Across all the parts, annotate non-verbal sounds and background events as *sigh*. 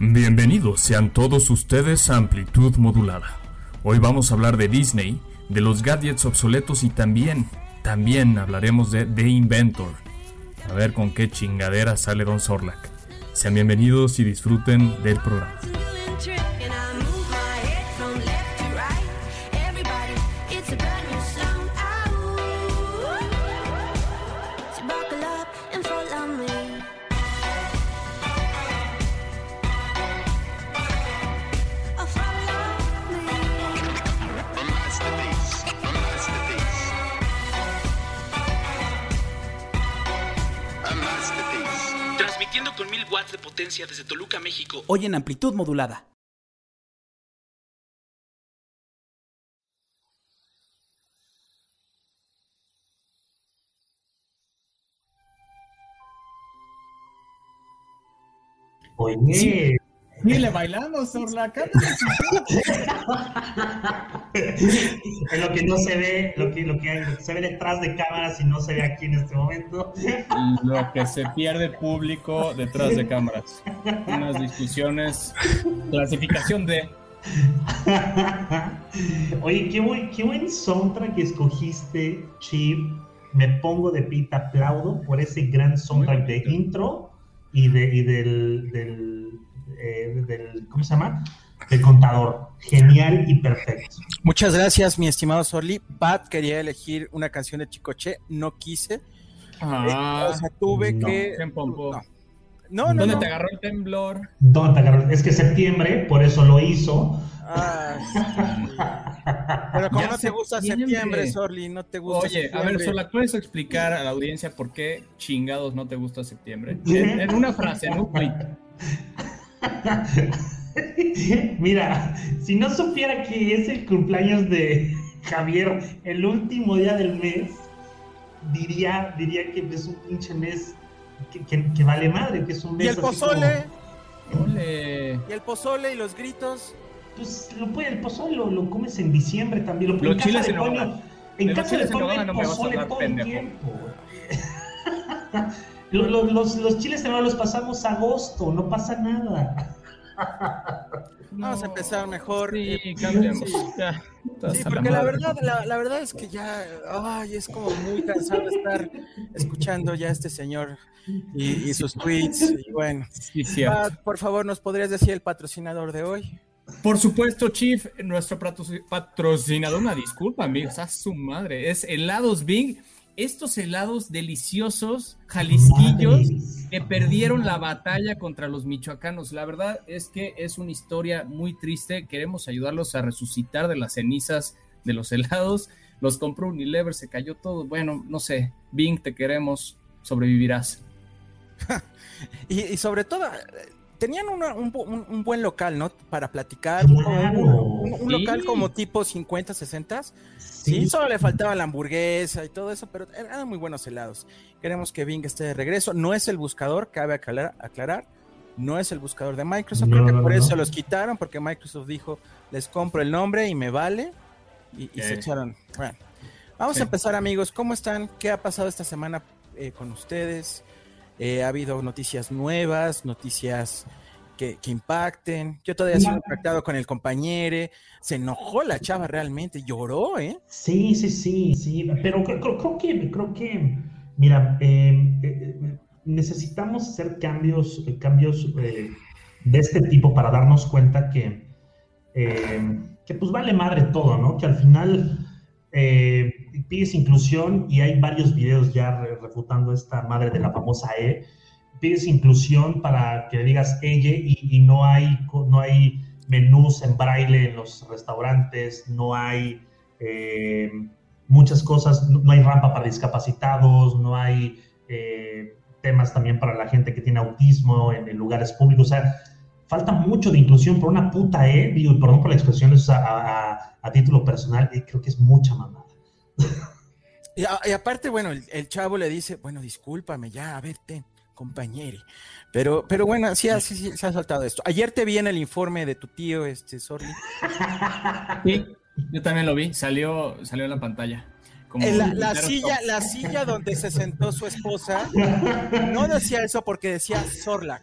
Bienvenidos sean todos ustedes a Amplitud Modulada. Hoy vamos a hablar de Disney, de los gadgets obsoletos y también, también hablaremos de The Inventor. A ver con qué chingadera sale Don Sorlac. Sean bienvenidos y disfruten del programa. Desde Toluca, México. Hoy en amplitud modulada. Oye. Dile bailando, Sorla, *laughs* Es lo que no se ve, lo que, lo que, hay, se ve detrás de cámaras y no se ve aquí en este momento. Lo que se pierde público detrás de cámaras. Unas discusiones, clasificación de. *laughs* Oye, qué buen, qué buen soundtrack que escogiste, Chip. Me pongo de pita, aplaudo por ese gran soundtrack de intro y, de, y del, del eh, del, ¿cómo se llama? El contador. Genial y perfecto. Muchas gracias, mi estimado Sorli. Pat quería elegir una canción de Chicoche, no quise. Ah, o sea, tuve que. No, no, ¿Dónde te agarró el temblor? ¿Dónde te agarró? Es que septiembre, por eso lo hizo. Ah, Pero como no te gusta septiembre, Sorli, no te gusta Oye, a ver, Sola, ¿puedes explicar a la audiencia por qué chingados no te gusta septiembre? En, una frase, en un tweet. *laughs* Mira, si no supiera que es el cumpleaños de Javier el último día del mes, diría, diría que es un pinche mes que, vale madre, que es un mes. ¿Y el pozole? ¿Y el pozole y los gritos? Pues lo puede, el pozole lo, comes en diciembre también. Lo, los en chiles en coño, En casa de coño el pozole todo el tiempo. *laughs* Los, los, los, chiles en los pasamos agosto, no pasa nada. *laughs* Vamos a empezar mejor. Sí, eh, cambiamos. Sí, *laughs* porque la, verdad, la, verdad es que ya ay, es como muy cansado estar escuchando ya a este señor y, sus tweets. Y bueno, por favor, ¿nos podrías decir el patrocinador de hoy? Por supuesto, Chief, nuestro patrocinador, una disculpa, amigos, a su madre, es Helados Bing estos helados deliciosos, jalisquillos, que perdieron la batalla contra los michoacanos. La verdad es que es una historia muy triste. Queremos ayudarlos a resucitar de las cenizas de los helados. Los compró Unilever, se cayó todo. Bueno, no sé, Bing, te queremos, sobrevivirás. *laughs* y, sobre todo, tenían un, buen local, ¿no? Para platicar. Un, local como tipo 50, 60. Sí. solo le faltaba la hamburguesa y todo eso, pero eran muy buenos helados. Queremos que Bing esté de regreso. No es el buscador, cabe aclarar. no es el buscador de Microsoft. Creo que por eso los quitaron, porque Microsoft dijo, les compro el nombre y me vale. Y, se echaron. Bueno, vamos a empezar, amigos. ¿Cómo están? ¿Qué ha pasado esta semana eh, con ustedes? Eh, ha habido noticias nuevas, noticias que, impacten. Yo todavía sigo impactado con el compañero. Se enojó la chava realmente, lloró, ¿eh? Sí, sí, sí, sí. Pero creo, que, creo que, mira, em, eh, necesitamos hacer cambios, cambios de este tipo para darnos cuenta que, em, que pues vale madre todo, ¿no? Que al final eh, pides inclusión y hay varios videos ya refutando esta madre de la famosa E. Pides inclusión para que digas ella y, no, hay, no hay menús en braille en los restaurantes, no hay eh, muchas cosas, no, hay rampa para discapacitados, no hay eh, temas también para la gente que tiene autismo en, lugares públicos. O sea, falta mucho de inclusión por una puta E, perdón por la expresión, a, a, título personal, creo que es mucha mamada. Y, aparte, bueno, el, chavo le dice, bueno, discúlpame, ya, a ver, ten, compañero. Pero, pero bueno, sí, sí, sí, se ha saltado esto. Ayer te vi en el informe de tu tío, este, Sorry. Sí, yo también lo vi, salió, salió en la pantalla. La, silla, la silla donde se sentó su esposa no decía eso porque decía Sorlac.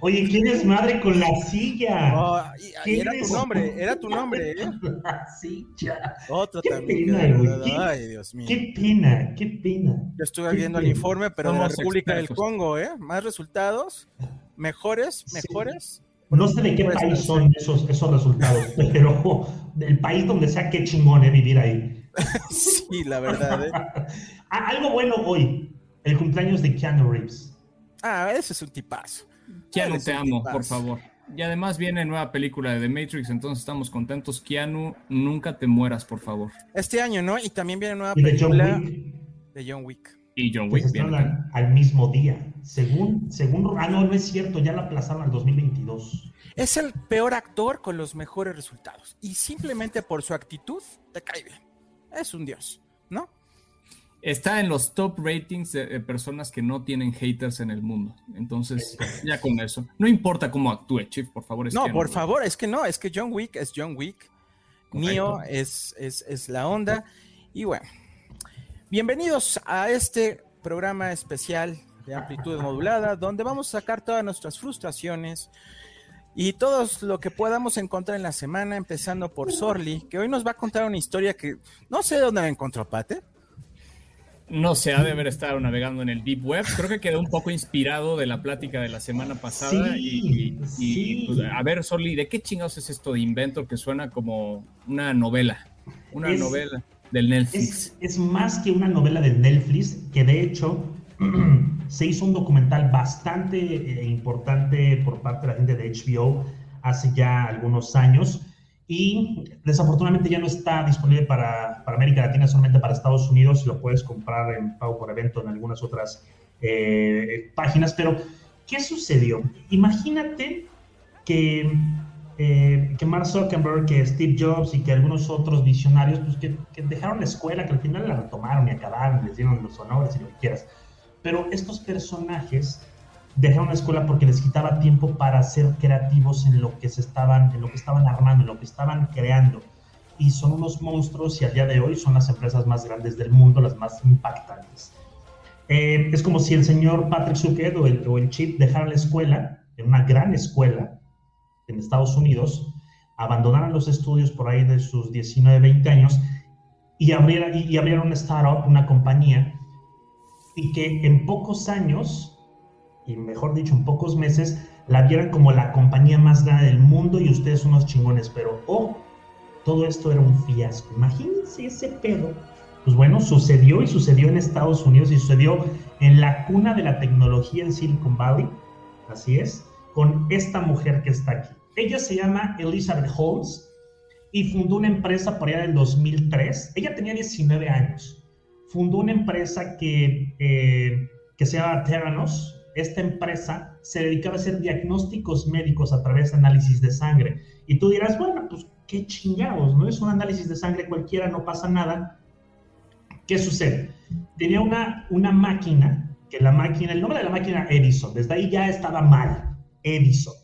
Oye, ¿quién es madre con la silla? Oh, era tu nombre, era tu nombre, ¿eh? La silla. Otro qué también. Pena, Ay, Dios mío. Qué pena, qué pena. Yo estuve viendo el informe, pero de la República del Congo, ¿eh? Más resultados, mejores, mejores. No sé de qué pues, país son esos, esos resultados, *laughs* pero del país donde sea, qué chingón es vivir ahí. *laughs* sí, la verdad. ¿eh? *laughs* Ah, algo bueno hoy, el cumpleaños de Keanu Reeves. Ah, ese es un tipazo. Keanu, te amo, por favor. Y además viene nueva película de The Matrix, entonces estamos contentos. Keanu, nunca te mueras, por favor. Este año, ¿no? Y también viene nueva película de John Wick. Y John Wick viene. Al, mismo día. Según, según. Ah, no, no es cierto, ya la aplazaron al 2022. Es el peor actor con los mejores resultados. Y simplemente por su actitud, te cae bien. Es un dios, ¿no? está en los top ratings de, personas que no tienen haters en el mundo. Entonces, *laughs* ya con eso. No importa cómo actúe, Chief, por favor. no, por favor, es que no, es que John Wick es John Wick. Neo es, es, es la onda. Y bueno, bienvenidos a este programa especial de amplitud modulada, donde vamos a sacar todas nuestras frustraciones y todo lo que podamos encontrar en la semana, empezando por Sorly, que hoy nos va a contar una historia que no sé dónde la encontró, Pate. No se ha de haber estado navegando en el Deep Web. Creo que quedó un poco inspirado de la plática de la semana pasada. y, pues, a ver, Soli, ¿de qué chingados es esto de Inventor que suena como una novela? Una novela del Netflix. Es, más que una novela de Netflix, que de hecho *clears throat* se hizo un documental bastante eh, importante por parte de la gente de HBO hace ya algunos años y desafortunadamente ya no está disponible para, para, América Latina, solamente para Estados Unidos, lo puedes comprar en pago por evento en algunas otras eh, páginas, pero ¿qué sucedió? Imagínate que, eh, que Mark Zuckerberg, que Steve Jobs y que algunos otros visionarios, pues que, que, dejaron la escuela, que al final la retomaron y acabaron, les dieron los honores y lo que quieras, pero estos personajes dejaron la escuela porque les quitaba tiempo para ser creativos en lo que se estaban, en lo que estaban armando, en lo que estaban creando. Y son unos monstruos y al día de hoy son las empresas más grandes del mundo, las más impactantes. Eh, es como si el señor Patrick Zucker o el, o el Chip dejaran la escuela, en una gran escuela en Estados Unidos, abandonaran los estudios por ahí de sus 19, 20 años y abrieran, y, y abrieran una startup, una compañía, y que en pocos años y mejor dicho, en pocos meses, la vieran como la compañía más grande del mundo y ustedes unos chingones, pero oh, todo esto era un fiasco. Imagínense ese pedo. Pues bueno, sucedió y sucedió en Estados Unidos y sucedió en la cuna de la tecnología en Silicon Valley, así es, con esta mujer que está aquí. Ella se llama Elizabeth Holmes y fundó una empresa por allá del 2003. Ella tenía 19 años. Fundó una empresa que, eh, que se llama Theranos, esta empresa se dedicaba a hacer diagnósticos médicos a través de análisis de sangre. Y tú dirás, bueno, pues qué chingados, ¿no? Es un análisis de sangre cualquiera, no pasa nada. ¿Qué sucede? Tenía una, una máquina, que la máquina, el nombre de la máquina Edison, desde ahí ya estaba mal, Edison.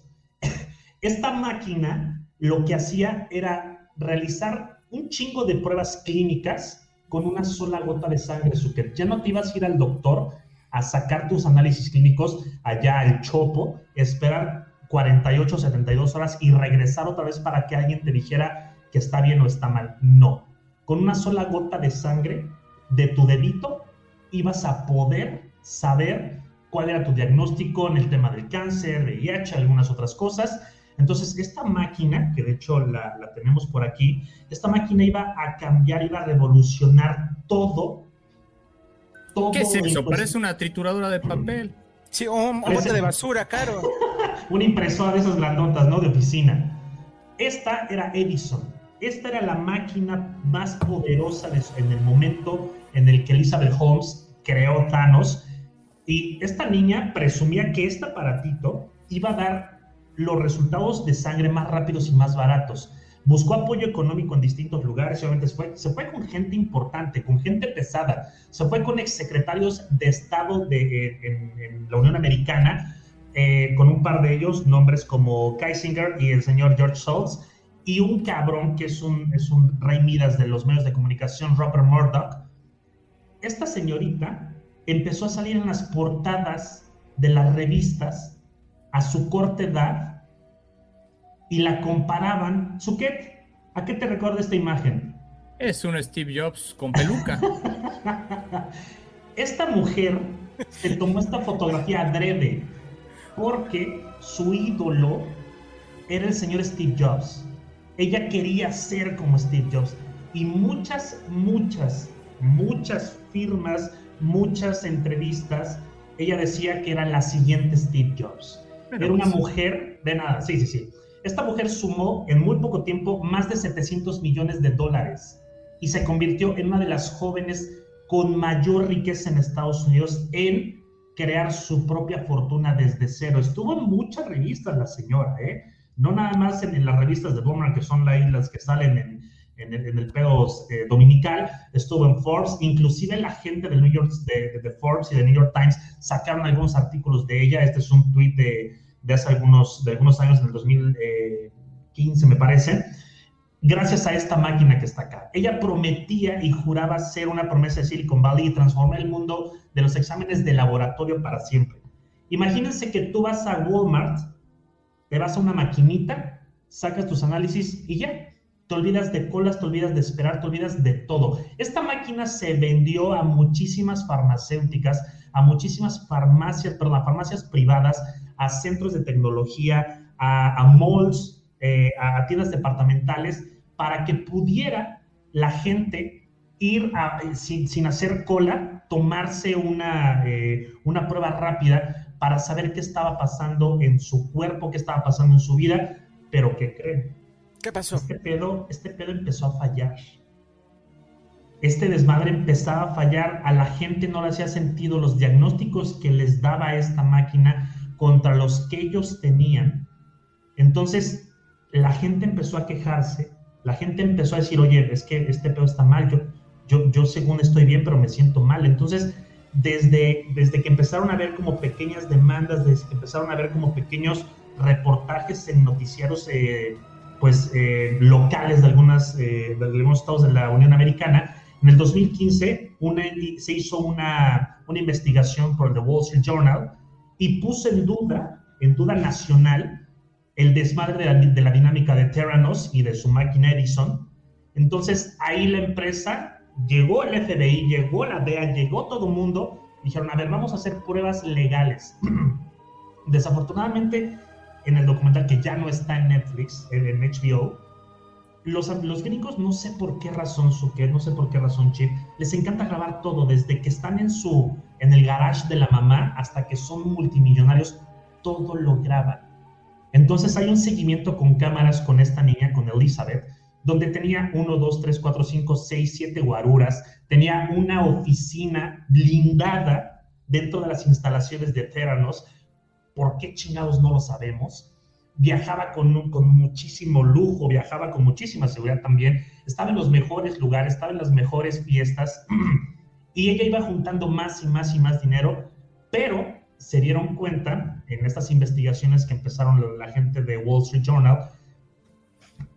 *laughs* Esta máquina lo que hacía era realizar un chingo de pruebas clínicas con una sola gota de sangre, que Ya no te ibas a ir al doctor a sacar tus análisis clínicos allá al chopo, esperar 48, 72 horas y regresar otra vez para que alguien te dijera que está bien o está mal. No. Con una sola gota de sangre de tu dedito ibas a poder saber cuál era tu diagnóstico en el tema del cáncer, VIH, algunas otras cosas. Entonces, esta máquina, que de hecho la, la tenemos por aquí, esta máquina iba a cambiar, iba a revolucionar todo ¿Qué es eso? Parece una trituradora de papel. Sí, un bote de basura, caro. *laughs* una impresora de esas grandotas, ¿no? De oficina. Esta era Edison. Esta era la máquina más poderosa en el momento en el que Elizabeth Holmes creó Thanos. Y esta niña presumía que este aparatito iba a dar los resultados de sangre más rápidos y más baratos. Buscó apoyo económico en distintos lugares, obviamente se fue, se fue con gente importante, con gente pesada, se fue con exsecretarios de Estado de, en, la Unión Americana, eh, con un par de ellos, nombres como Kaisinger y el señor George Shultz, y un cabrón que es un, es un rey Midas de los medios de comunicación, Robert Murdoch, esta señorita empezó a salir en las portadas de las revistas a su corta edad y la comparaban. Suquet, ¿a qué te recuerda esta imagen? Es un Steve Jobs con peluca. *laughs* esta mujer se tomó esta fotografía adrede porque su ídolo era el señor Steve Jobs. Ella quería ser como Steve Jobs. Y muchas, muchas, muchas firmas, muchas entrevistas, ella decía que era la siguiente Steve Jobs. Era una mujer de nada, sí, sí, sí. Esta mujer sumó en muy poco tiempo más de 700 millones de dólares y se convirtió en una de las jóvenes con mayor riqueza en Estados Unidos en crear su propia fortuna desde cero. Estuvo en muchas revistas la señora, ¿eh? No nada más en, las revistas de Boomerang, que son las que salen en, en, el, pedo eh, dominical, estuvo en Forbes, inclusive la gente del New York, de, Forbes y de New York Times sacaron algunos artículos de ella. Este es un tweet de, de hace algunos, de algunos años, en el 2015 me parece, gracias a esta máquina que está acá. Ella prometía y juraba ser una promesa de Silicon Valley y transformar el mundo de los exámenes de laboratorio para siempre. Imagínense que tú vas a Walmart, te vas a una maquinita, sacas tus análisis y ya. Te olvidas de colas, te olvidas de esperar, te olvidas de todo. Esta máquina se vendió a muchísimas farmacéuticas, a muchísimas farmacias, perdón, a farmacias privadas, a centros de tecnología, a, malls, eh, a tiendas departamentales, para que pudiera la gente ir sin, hacer cola, tomarse una, eh, una prueba rápida para saber qué estaba pasando en su cuerpo, qué estaba pasando en su vida, pero ¿qué creen? ¿Qué pasó? Este pedo, este pedo empezó a fallar. Este desmadre empezaba a fallar, a la gente no le hacía sentido los diagnósticos que les daba esta máquina contra los que ellos tenían. Entonces, la gente empezó a quejarse, la gente empezó a decir, oye, es que este pedo está mal, yo, yo, yo según estoy bien, pero me siento mal. Entonces, desde, desde que empezaron a ver como pequeñas demandas, desde que empezaron a ver como pequeños reportajes en noticieros eh, pues, eh, locales de, algunas, eh, de algunos estados de la Unión Americana, en el 2015 una, se hizo una, una investigación por el The Wall Street Journal y puso en duda, en duda nacional, el desmadre de la, dinámica de Terranos y de su máquina Edison. Entonces ahí la empresa, llegó el FBI, llegó la DEA, llegó todo el mundo, dijeron, a ver, vamos a hacer pruebas legales. *clears throat* Desafortunadamente, en el documental que ya no está en Netflix, en HBO, los, los gringos, no sé por qué razón, que no sé por qué razón, Chip, les encanta grabar todo, desde que están en su, en el garage de la mamá hasta que son multimillonarios, todo lo graban. Entonces hay un seguimiento con cámaras con esta niña, con Elizabeth, donde tenía 1, 2, 3, 4, 5, 6, 7 guaruras, tenía una oficina blindada dentro de las instalaciones de Theranos. ¿Por qué chingados no lo sabemos? viajaba con, con muchísimo lujo, viajaba con muchísima seguridad también, estaba en los mejores lugares, estaba en las mejores fiestas *clears throat* y ella iba juntando más y más y más dinero, pero se dieron cuenta en estas investigaciones que empezaron la, gente de Wall Street Journal,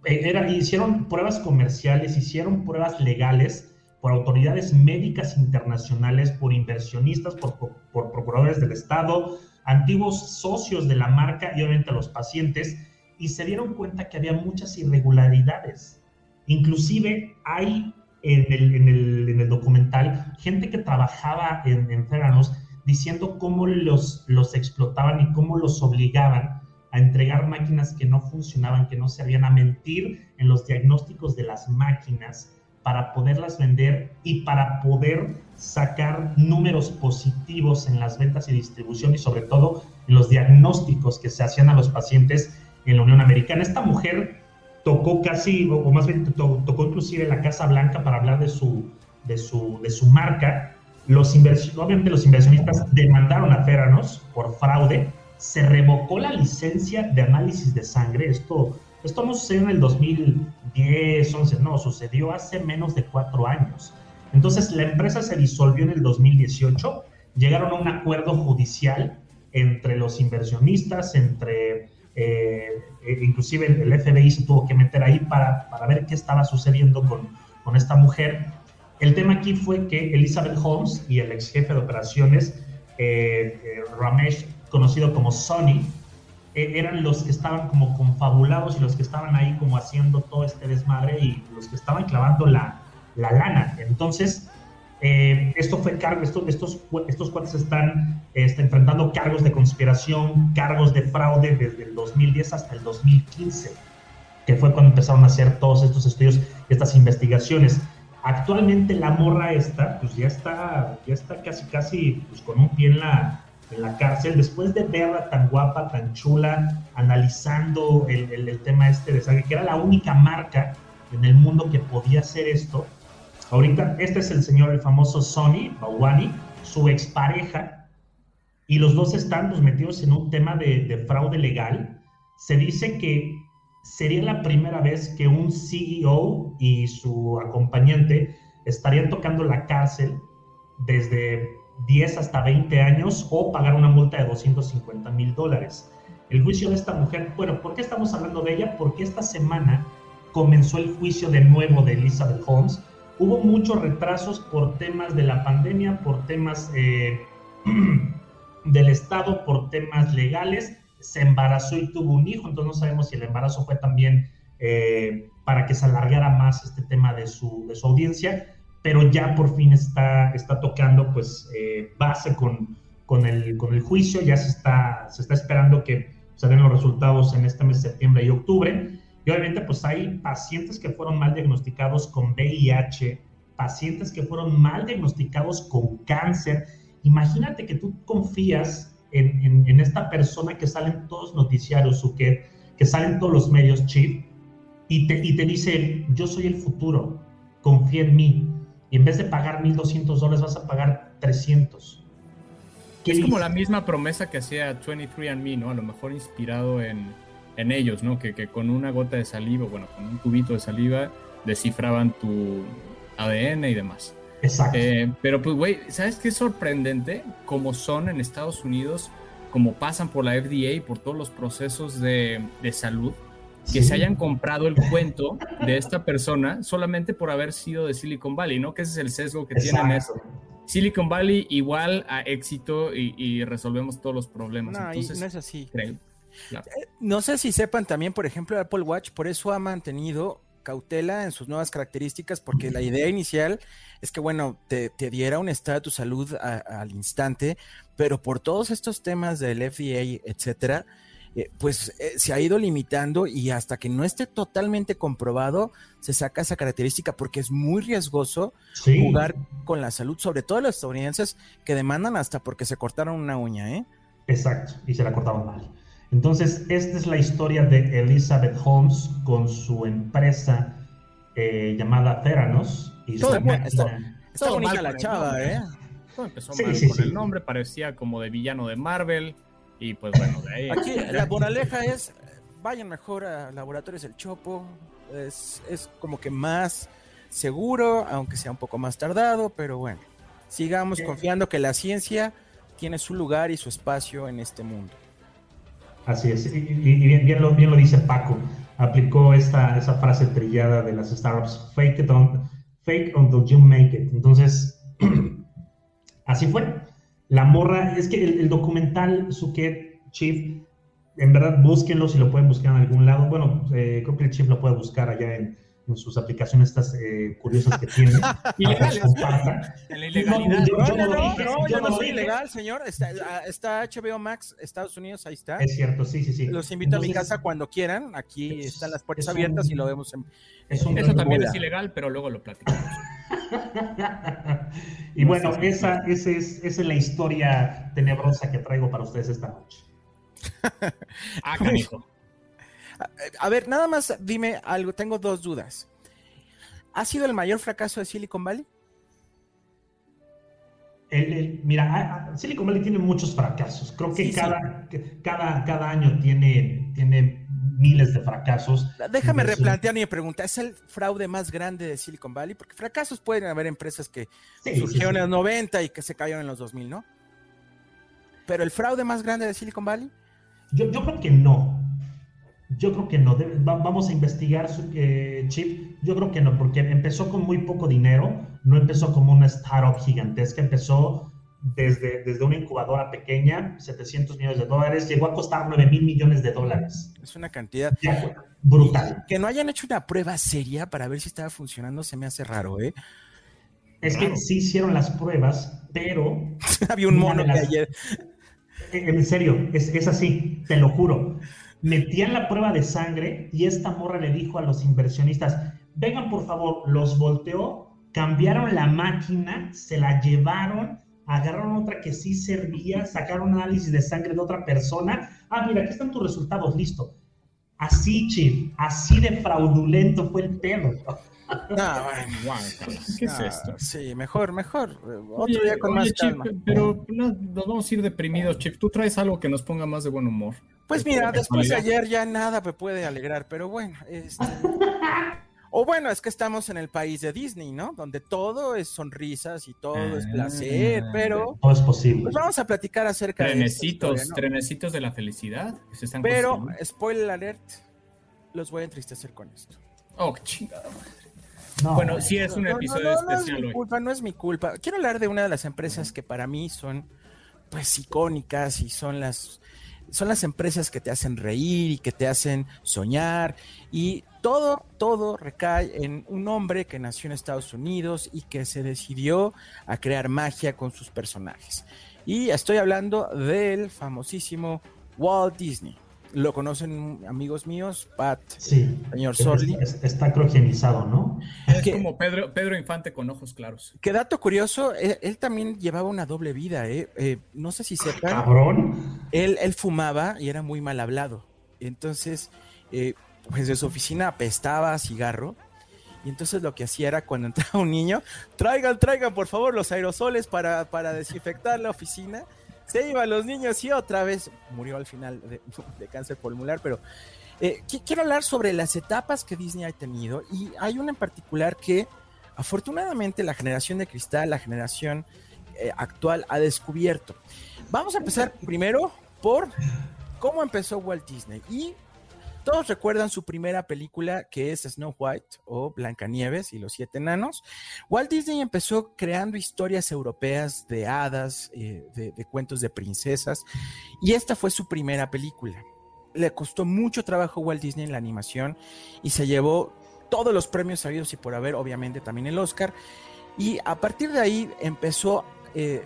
eh, era, hicieron pruebas comerciales, hicieron pruebas legales por autoridades médicas internacionales, por inversionistas, por, por procuradores del Estado, antiguos socios de la marca y obviamente a los pacientes, y se dieron cuenta que había muchas irregularidades. Inclusive hay en el, en el, en el documental gente que trabajaba en, en diciendo cómo los, los explotaban y cómo los obligaban a entregar máquinas que no funcionaban, que no servían, a mentir en los diagnósticos de las máquinas para poderlas vender y para poder sacar números positivos en las ventas y distribución y sobre todo en los diagnósticos que se hacían a los pacientes en la Unión Americana. Esta mujer tocó casi, o más bien tocó, inclusive la Casa Blanca para hablar de su, de su, de su marca. Los obviamente los inversionistas demandaron a Theranos por fraude, se revocó la licencia de análisis de sangre, esto esto no sucedió en el 2010, 11, no, sucedió hace menos de cuatro años. Entonces la empresa se disolvió en el 2018, llegaron a un acuerdo judicial entre los inversionistas, entre, eh, e inclusive el FBI se tuvo que meter ahí para, para ver qué estaba sucediendo con, con esta mujer. El tema aquí fue que Elizabeth Holmes y el ex jefe de operaciones, eh, eh, Ramesh, conocido como Sonny, eh, eran los que estaban como confabulados y los que estaban ahí como haciendo todo este desmadre y los que estaban clavando la, la lana. Entonces, esto fue cargo, estos, estos, estos cuates están este, enfrentando cargos de conspiración, cargos de fraude desde el 2010 hasta el 2015, que fue cuando empezaron a hacer todos estos estudios, estas investigaciones. Actualmente la morra esta, pues ya está, ya está casi, casi pues, con un pie en la, en la cárcel, después de verla tan guapa, tan chula, analizando el, el, tema este de que era la única marca en el mundo que podía hacer esto. Ahorita, este es el señor, el famoso Sonny Bawani, su expareja, y los dos están pues, metidos en un tema de fraude legal. Se dice que sería la primera vez que un CEO y su acompañante estarían tocando la cárcel desde 10 hasta 20 años o pagar una multa de 250 mil dólares. El juicio de esta mujer, bueno, ¿por qué estamos hablando de ella? Porque esta semana comenzó el juicio de nuevo de Elizabeth Holmes. Hubo muchos retrasos por temas de la pandemia, por temas eh, *clears throat* del Estado, por temas legales se embarazó y tuvo un hijo, entonces no sabemos si el embarazo fue también eh, para que se alargara más este tema de su, de su audiencia, pero ya por fin está, está tocando pues eh, base con, con, el, con el juicio, ya se está, se está esperando que se den los resultados en este mes de septiembre y octubre, y obviamente pues hay pacientes que fueron mal diagnosticados con VIH, pacientes que fueron mal diagnosticados con cáncer, imagínate que tú confías en, esta persona que sale en todos los noticiarios o que, que sale en todos los medios, Chip, y te, y te dice, yo soy el futuro, confía en mí. Y en vez de pagar 1.200 dólares vas a pagar 300. Es como la misma promesa que hacía 23andMe, ¿no? A lo mejor inspirado en, en ellos, ¿no? Que, que, con una gota de saliva, bueno, con un tubito de saliva, descifraban tu ADN y demás. Exacto. Eh, pero pues, güey, ¿sabes qué es sorprendente? Como son en Estados Unidos, como pasan por la FDA y por todos los procesos de, de salud, que se hayan comprado el cuento de esta persona solamente por haber sido de Silicon Valley, ¿no? Que ese es el sesgo que tienen es Silicon Valley igual a éxito y, resolvemos todos los problemas. No, no es así. Eh, no sé si sepan también, por ejemplo, Apple Watch, por eso ha mantenido cautela en sus nuevas características, porque la idea inicial es que, bueno, te, diera un estado de tu salud al instante, pero por todos estos temas del FDA, etcétera, eh, pues eh, se ha ido limitando y hasta que no esté totalmente comprobado, se saca esa característica porque es muy riesgoso jugar con la salud, sobre todo los estadounidenses que demandan hasta porque se cortaron una uña, ¿eh? Exacto, y se la cortaron mal. Entonces, esta es la historia de Elizabeth Holmes con su empresa eh, llamada Theranos. Y está, bonita la chava, ¿eh? Todo empezó mal con el nombre, parecía como de villano de Marvel. Y pues bueno, de ahí. Aquí la moraleja es: vayan mejor a Laboratorios El Chopo. Es, es como que más seguro, aunque sea un poco más tardado, pero bueno, sigamos confiando que la ciencia tiene su lugar y su espacio en este mundo. Así es, y, bien, bien, lo, bien lo dice Paco, aplicó esta, esa frase trillada de las startups, fake it on, fake until you make it. Entonces, *clears throat* así fue. La morra, es que el, documental Suket Chief, en verdad búsquenlo si lo pueden buscar en algún lado. Bueno, eh, creo que el Chief lo puede buscar allá en, en sus aplicaciones estas eh, curiosas que tiene. *laughs* Ilegales. ilegalidad. No, no, no, yo no soy ilegal, señor. Está, está, HBO Max, Estados Unidos, ahí está. Es cierto, sí, sí, sí. Los invito a mi casa cuando quieran. Aquí están las puertas abiertas y lo vemos en. Eso también es ilegal, pero luego lo platicamos. *laughs* y bueno, esa, esa, es, esa es la historia tenebrosa que traigo para ustedes esta noche. *laughs* ah, canijo. A ver, nada más dime algo, tengo dos dudas. ¿Ha sido el mayor fracaso de Silicon Valley? mira, Silicon Valley tiene muchos fracasos. Creo que cada, cada, cada año tiene, tiene miles de fracasos. Déjame replantear mi pregunta. ¿Es el fraude más grande de Silicon Valley? Porque fracasos pueden haber empresas que surgieron en los 90 y que se cayeron en los 2000, ¿no? Pero el fraude más grande de Silicon Valley? Yo, yo creo que no yo creo que no. vamos a investigar su eh, chip. Yo creo que no, porque empezó con muy poco dinero. No empezó como una startup gigantesca. Empezó desde, desde una incubadora pequeña, 700 millones de dólares. Llegó a costar 9 mil millones de dólares. Es una cantidad brutal. Que no hayan hecho una prueba seria para ver si estaba funcionando se me hace raro, ¿eh? Es que sí hicieron las pruebas, pero. *laughs* Había un mono que ayer. En serio, es, es así, te lo juro metían la prueba de sangre y esta morra le dijo a los inversionistas, vengan por favor, los volteó, cambiaron la máquina, se la llevaron, agarraron otra que sí servía, sacaron análisis de sangre de otra persona. Ah, mira, aquí están tus resultados, listo. Así, Chief, así de fraudulento fue el pedo. *laughs* No, bueno, ¿Qué es esto? Sí, mejor, mejor. Otro día con más calma. pero nos vamos a ir deprimidos, Chip. Tú traes algo que nos ponga más de buen humor. Pues mira, después de ayer ya nada me puede alegrar, pero bueno, este... *laughs* O bueno, es que estamos en el país de Disney, ¿no? Donde todo es sonrisas y todo es placer, ah, pero... Todo es posible. Pues vamos a platicar acerca de... Trenecitos, trenecitos de la felicidad. pero, spoiler alert, los voy a entristecer con esto. Oh, chingada madre. bueno, sí es un episodio especial no es mi culpa, no es mi culpa. Quiero hablar de una de las empresas que para mí son, pues, icónicas y son las son las empresas que te hacen reír y que te hacen soñar y todo, todo recae en un hombre que nació en Estados Unidos y que se decidió a crear magia con sus personajes. Y estoy hablando del famosísimo Walt Disney lo conocen amigos míos, Pat, sí, señor Sorli. Está criogenizado, ¿no? Es como Pedro, Pedro Infante con ojos claros. Qué dato curioso, él, también llevaba una doble vida, ¿eh? eh no sé si sepan. Cabrón. Él, él fumaba y era muy mal hablado. Entonces, eh, pues de su oficina apestaba a cigarro. Y entonces lo que hacía era cuando *laughs* entraba un niño, traigan, traigan por favor los aerosoles para, para desinfectar la oficina se iban los niños y otra vez murió al final de, *laughs* cáncer pulmonar, pero eh, quiero hablar sobre las etapas que Disney ha tenido y hay una en particular que afortunadamente la generación de cristal, la generación eh, actual ha descubierto. Vamos a empezar primero por cómo empezó Walt Disney y todos recuerdan su primera película que es Snow White o Blancanieves y los siete enanos. Walt Disney empezó creando historias europeas de hadas, eh, de, cuentos de princesas y esta fue su primera película. Le costó mucho trabajo a Walt Disney en la animación y se llevó todos los premios sabidos y por haber, obviamente también el Oscar. Y a partir de ahí empezó eh,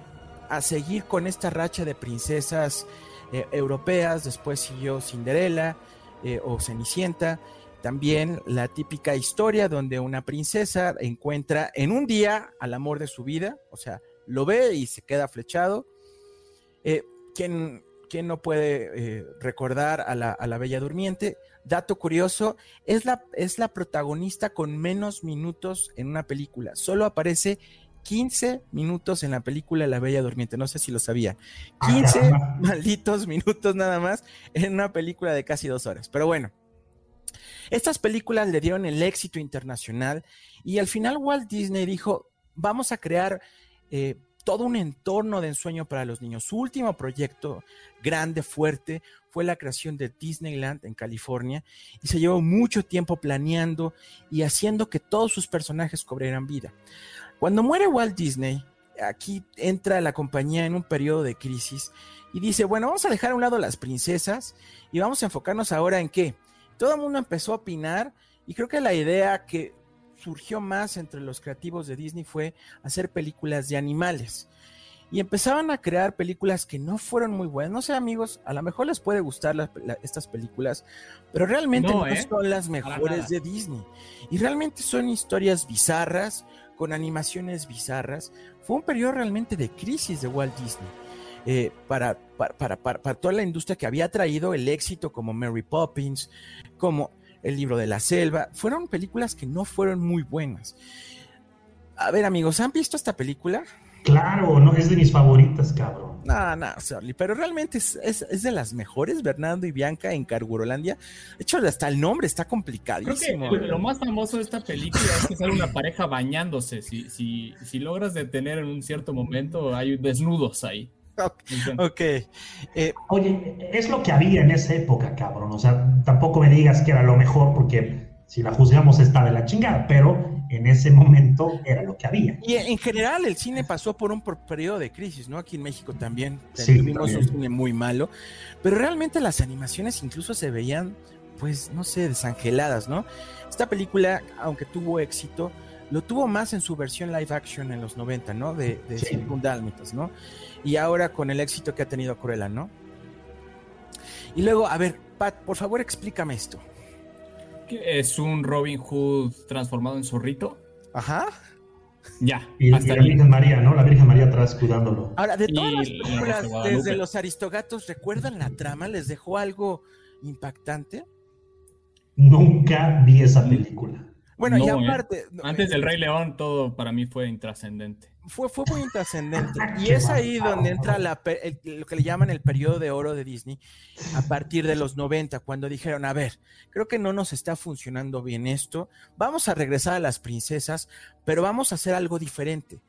a seguir con esta racha de princesas eh, europeas, después siguió Cinderella, eh, o Cenicienta. También la típica historia donde una princesa encuentra en un día al amor de su vida, o sea, lo ve y se queda flechado. Eh, ¿quién, no puede eh, recordar a la, a la, Bella Durmiente? Dato curioso, es la, es la protagonista con menos minutos en una película. Solo aparece 15 minutos en la película La Bella Durmiente, no sé si lo sabía. 15 ah, malditos *laughs* minutos nada más en una película de casi dos horas. Pero bueno, estas películas le dieron el éxito internacional y al final Walt Disney dijo, vamos a crear eh, todo un entorno de ensueño para los niños. Su último proyecto grande, fuerte, fue la creación de Disneyland en California y se llevó mucho tiempo planeando y haciendo que todos sus personajes cobraran vida. Cuando muere Walt Disney, aquí entra la compañía en un periodo de crisis y dice, bueno, vamos a dejar a un lado las princesas y vamos a enfocarnos ahora en qué. Todo el mundo empezó a opinar y creo que la idea que surgió más entre los creativos de Disney fue hacer películas de animales. Y empezaban a crear películas que no fueron muy buenas. No sé, amigos, a lo mejor les puede gustar estas películas, pero realmente no, ¿eh? son las mejores de Disney. Y realmente son historias bizarras, con animaciones bizarras. Fue un periodo realmente de crisis de Walt Disney. Eh, para, para, para, toda la industria que había traído el éxito como Mary Poppins, como El libro de la selva, fueron películas que no fueron muy buenas. A ver amigos, ¿han visto esta película? Claro, no es de mis favoritas, cabrón. No, no, sorry, pero realmente es, es, de las mejores, Bernardo y Bianca en Cargurolandia. De hecho, hasta el nombre está complicadísimo. Creo que lo más famoso de esta película es que sale una pareja bañándose. Si, si, si logras detener en un cierto momento, hay desnudos ahí. ok. Eh, Oye, es lo que había en esa época, cabrón. O sea, tampoco me digas que era lo mejor porque si la juzgamos está de la chingada, pero en ese momento era lo que había. Y en general el cine pasó por un periodo de crisis, ¿no? Aquí en México también tuvimos un cine muy malo, pero realmente las animaciones incluso se veían, pues, no sé, desangeladas, ¿no? Esta película, aunque tuvo éxito, lo tuvo más en su versión live action en los 90, ¿no? De, de sí. ¿no? Y ahora con el éxito que ha tenido Cruella, ¿no? Y luego, a ver, Pat, por favor explícame esto. Es un Robin Hood transformado en zorrito. Ajá. Ya. Y, la Virgen María, ¿no? La Virgen María atrás cuidándolo. Ahora, de todas las películas, desde los Aristogatos, ¿recuerdan la trama? ¿Les dejó algo impactante? Nunca vi esa película. Bueno, y ¿eh? aparte. Antes del Rey León, todo para mí fue intrascendente. Fue, fue muy intrascendente. *laughs* y es ahí donde entra la, lo que le llaman el periodo de oro de Disney, a partir de los 90, cuando dijeron: A ver, creo que no nos está funcionando bien esto. Vamos a regresar a las princesas, pero vamos a hacer algo diferente.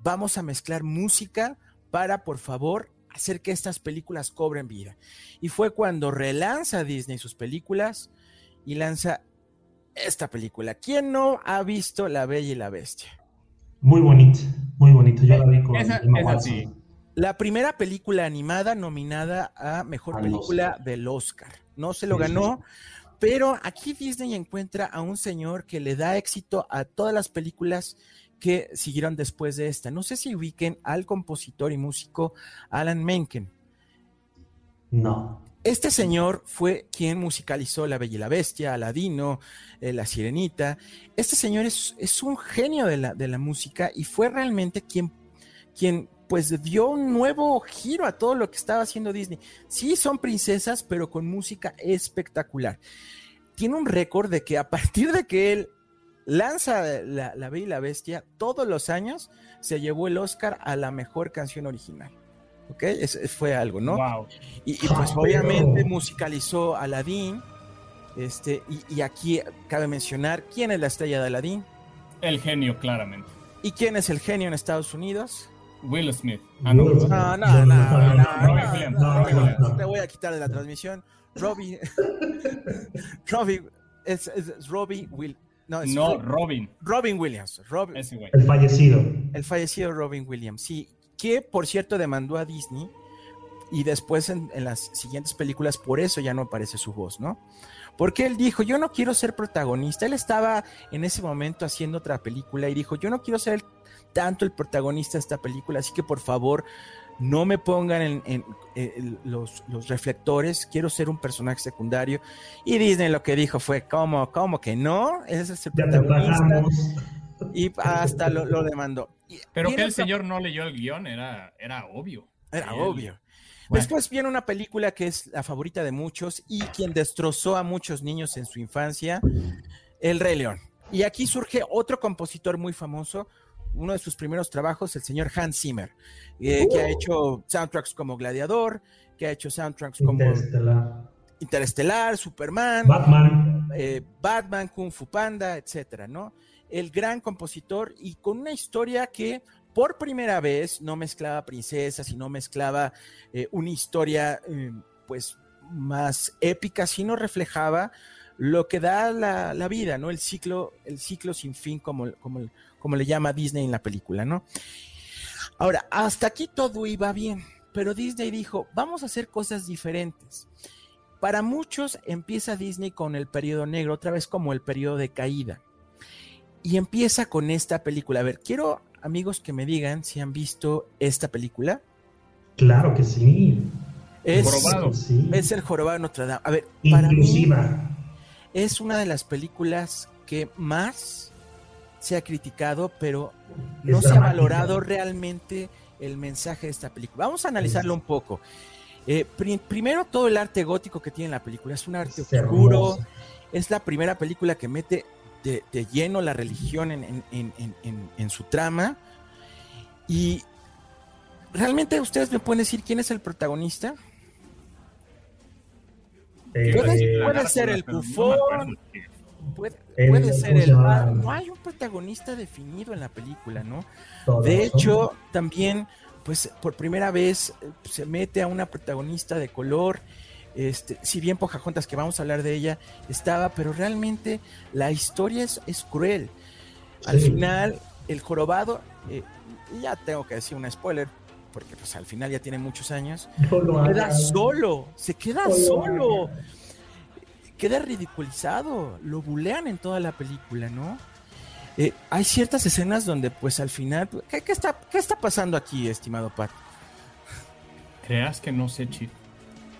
Vamos a mezclar música para, por favor, hacer que estas películas cobren vida. Y fue cuando relanza Disney sus películas y lanza esta película. ¿Quién no ha visto La Bella y la Bestia? Muy bonito, muy bonito. Yo la vi con La primera película animada nominada a Mejor Película del Oscar. No se lo ganó, pero aquí Disney encuentra a un señor que le da éxito a todas las películas que siguieron después de esta. No sé si ubiquen al compositor y músico Alan Menken. No. Este señor fue quien musicalizó La Bella y la Bestia, Aladino, eh, La Sirenita. Este señor es, un genio de la, música y fue realmente quien, quien pues dio un nuevo giro a todo lo que estaba haciendo Disney. Sí, son princesas, pero con música espectacular. Tiene un récord de que a partir de que él lanza la, la Bella y la Bestia, todos los años se llevó el Oscar a la mejor canción original. ¿Ok? fue algo, ¿no? Y, pues obviamente musicalizó Aladdin, este, y, aquí cabe mencionar, ¿quién es la estrella de Aladdin? El genio, claramente. ¿Y quién es el genio en Estados Unidos? Will Smith. Ah, no. No, no, no, Te voy a quitar de la transmisión. Robbie. *laughs* Robbie. Es, Robbie Will. No, no Robin. Robin Williams. el fallecido. El fallecido Robin Williams. Sí, que por cierto demandó a Disney y después en, las siguientes películas por eso ya no aparece su voz, ¿no? Porque él dijo, yo no quiero ser protagonista, él estaba en ese momento haciendo otra película y dijo, yo no quiero ser tanto el protagonista de esta película, así que por favor no me pongan en, los, reflectores, quiero ser un personaje secundario. Y Disney lo que dijo fue, ¿cómo, cómo que no? Ese es el protagonista. Y hasta lo demandó. Pero que el señor no leyó el guion, era, era obvio. Era obvio. Después viene una película que es la favorita de muchos y quien destrozó a muchos niños en su infancia, El Rey León. Y aquí surge otro compositor muy famoso, uno de sus primeros trabajos, el señor Hans Zimmer, eh, que ha hecho soundtracks como Gladiador, que ha hecho soundtracks como Interestelar, Superman, Batman, eh, Batman, Kung Fu Panda, etcétera, ¿no? El gran compositor y con una historia que por primera vez no mezclaba princesas y no mezclaba eh, una historia eh, pues más épica, sino reflejaba lo que da la, vida, ¿no? El ciclo, el ciclo sin fin, como, como, como le llama Disney en la película, ¿no? Ahora, hasta aquí todo iba bien, pero Disney dijo, vamos a hacer cosas diferentes. Para muchos empieza Disney con el periodo negro, otra vez como el periodo de caída. Y empieza con esta película. A ver, quiero amigos que me digan si han visto esta película. Claro que sí. Es, es el jorobado de Notre Dame. A ver, para mí es una de las películas que más se ha criticado, pero no se ha valorado realmente el mensaje de esta película. Vamos a analizarlo un poco. Eh, primero, todo el arte gótico que tiene la película. Es un arte oscuro. Es la primera película que mete de, lleno la religión en, su trama. Y realmente ustedes me pueden decir quién es el protagonista. Eh, puede, eh, ser el bufón, puede, ser el... No hay un protagonista definido en la película, ¿no? de hecho, también pues por primera vez eh, se mete a una protagonista de color. Este, si bien Pocahontas, que vamos a hablar de ella, estaba, pero realmente la historia es, es cruel. Al final, el jorobado, eh, ya tengo que decir un spoiler, porque pues al final ya tiene muchos años, se queda solo, se queda solo, queda ridiculizado, lo bulean en toda la película, ¿no? Eh, hay ciertas escenas donde pues al final, ¿qué, está, ¿qué está pasando aquí, estimado Pat? Creas que no sé, Chip.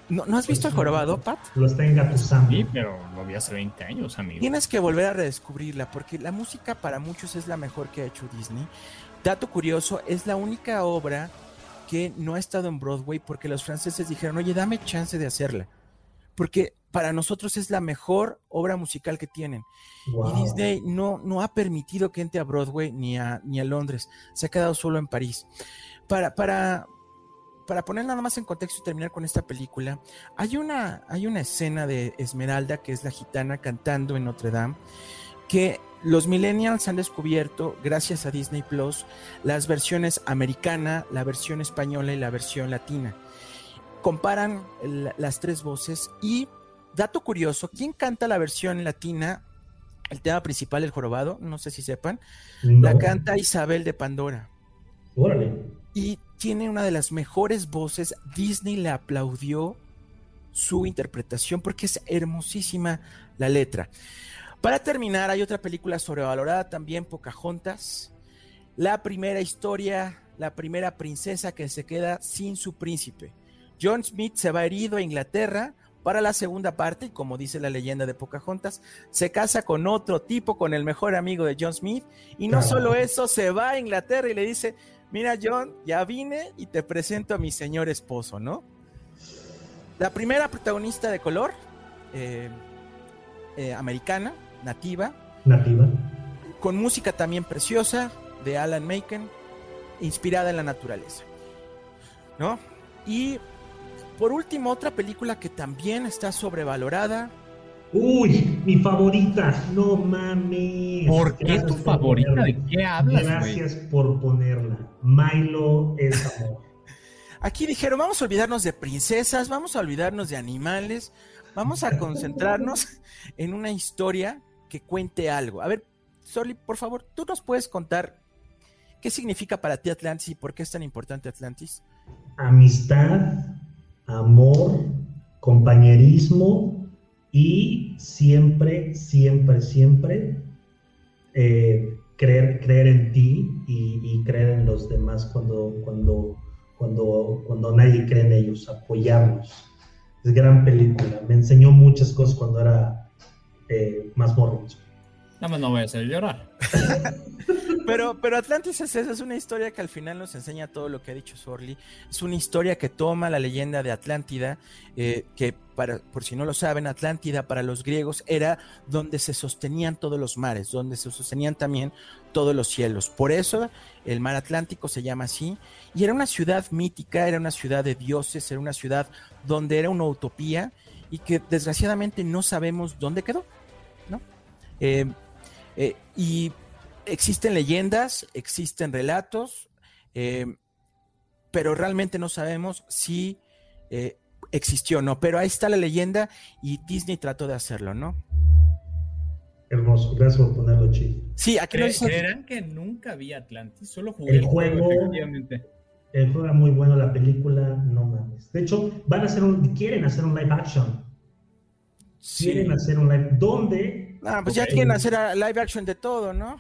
¿No, ¿No has visto el jorobado, Pat? Lo está engatusando. Sí, pero lo vi hace 20 años, amigo. Tienes que volver a redescubrirla, porque la música para muchos es la mejor que ha hecho Disney. Dato curioso, es la única obra que no ha estado en Broadway porque los franceses dijeron, oye, dame chance de hacerla. Porque para nosotros es la mejor obra musical que tienen. Y Disney no, no ha permitido que entre a Broadway ni a, ni a Londres. Se ha quedado solo en París. Para, para, para poner nada más en contexto y terminar con esta película, hay una, hay una escena de Esmeralda, que es la gitana cantando en Notre Dame, que los millennials han descubierto, gracias a Disney Plus, las versiones americana, la versión española y la versión latina. Comparan las tres voces y, dato curioso, ¿quién canta la versión latina? El tema principal, el jorobado, no sé si sepan, la canta Isabel de Pandora. Y tiene una de las mejores voces. Disney le aplaudió su interpretación porque es hermosísima la letra. Para terminar, hay otra película sobrevalorada también, Pocahontas. La primera historia, la primera princesa que se queda sin su príncipe. John Smith se va herido a Inglaterra para la segunda parte y como dice la leyenda de Pocahontas, se casa con otro tipo, con el mejor amigo de John Smith y no solo eso, se va a Inglaterra y le dice, mira John, ya vine y te presento a mi señor esposo, ¿no? La primera protagonista de color, eh, eh, americana, nativa. Nativa. Con música también preciosa de Alan Macon, inspirada en la naturaleza. ¿No? Y por último, otra película que también está sobrevalorada. Uy, mi favorita, no mames. ¿Por qué tu favorita? ¿De qué hablas? Gracias por ponerla. Milo es amor. Aquí dijeron, vamos a olvidarnos de princesas, vamos a olvidarnos de animales, vamos a concentrarnos *laughs* en una historia que cuente algo. A ver, Soli, por favor, ¿tú nos puedes contar qué significa para ti Atlantis y por qué es tan importante Atlantis? Amistad, amor, compañerismo y siempre, siempre, siempre eh, creer, creer en ti y, creer en los demás cuando, cuando, cuando, cuando nadie cree en ellos, apoyarlos. Es gran película, me enseñó muchas cosas cuando era eh, más morros. Nada más no voy a hacer llorar. *laughs* pero, pero Atlantis es, es una historia que al final nos enseña todo lo que ha dicho Sorli. Es una historia que toma la leyenda de Atlántida, eh, que para, por si no lo saben, Atlántida para los griegos era donde se sostenían todos los mares, donde se sostenían también todos los cielos. Por eso el mar Atlántico se llama así. Y era una ciudad mítica, era una ciudad de dioses, era una ciudad donde era una utopía y que desgraciadamente no sabemos dónde quedó. Eh, eh, y existen leyendas, existen relatos, eh, pero realmente no sabemos si existió o no. Pero ahí está la leyenda y Disney trató de hacerlo, ¿no? Hermoso, gracias por ponerlo chido. Sí, aquí no ¿Creerán que nunca vi Atlantis? Solo jugué el, juego. El juego era muy bueno, la película, no mames. De hecho, van a hacer un, quieren hacer un live action. Quieren hacer un live. ¿Dónde? Ah, pues ya quieren hacer live action de todo, ¿no?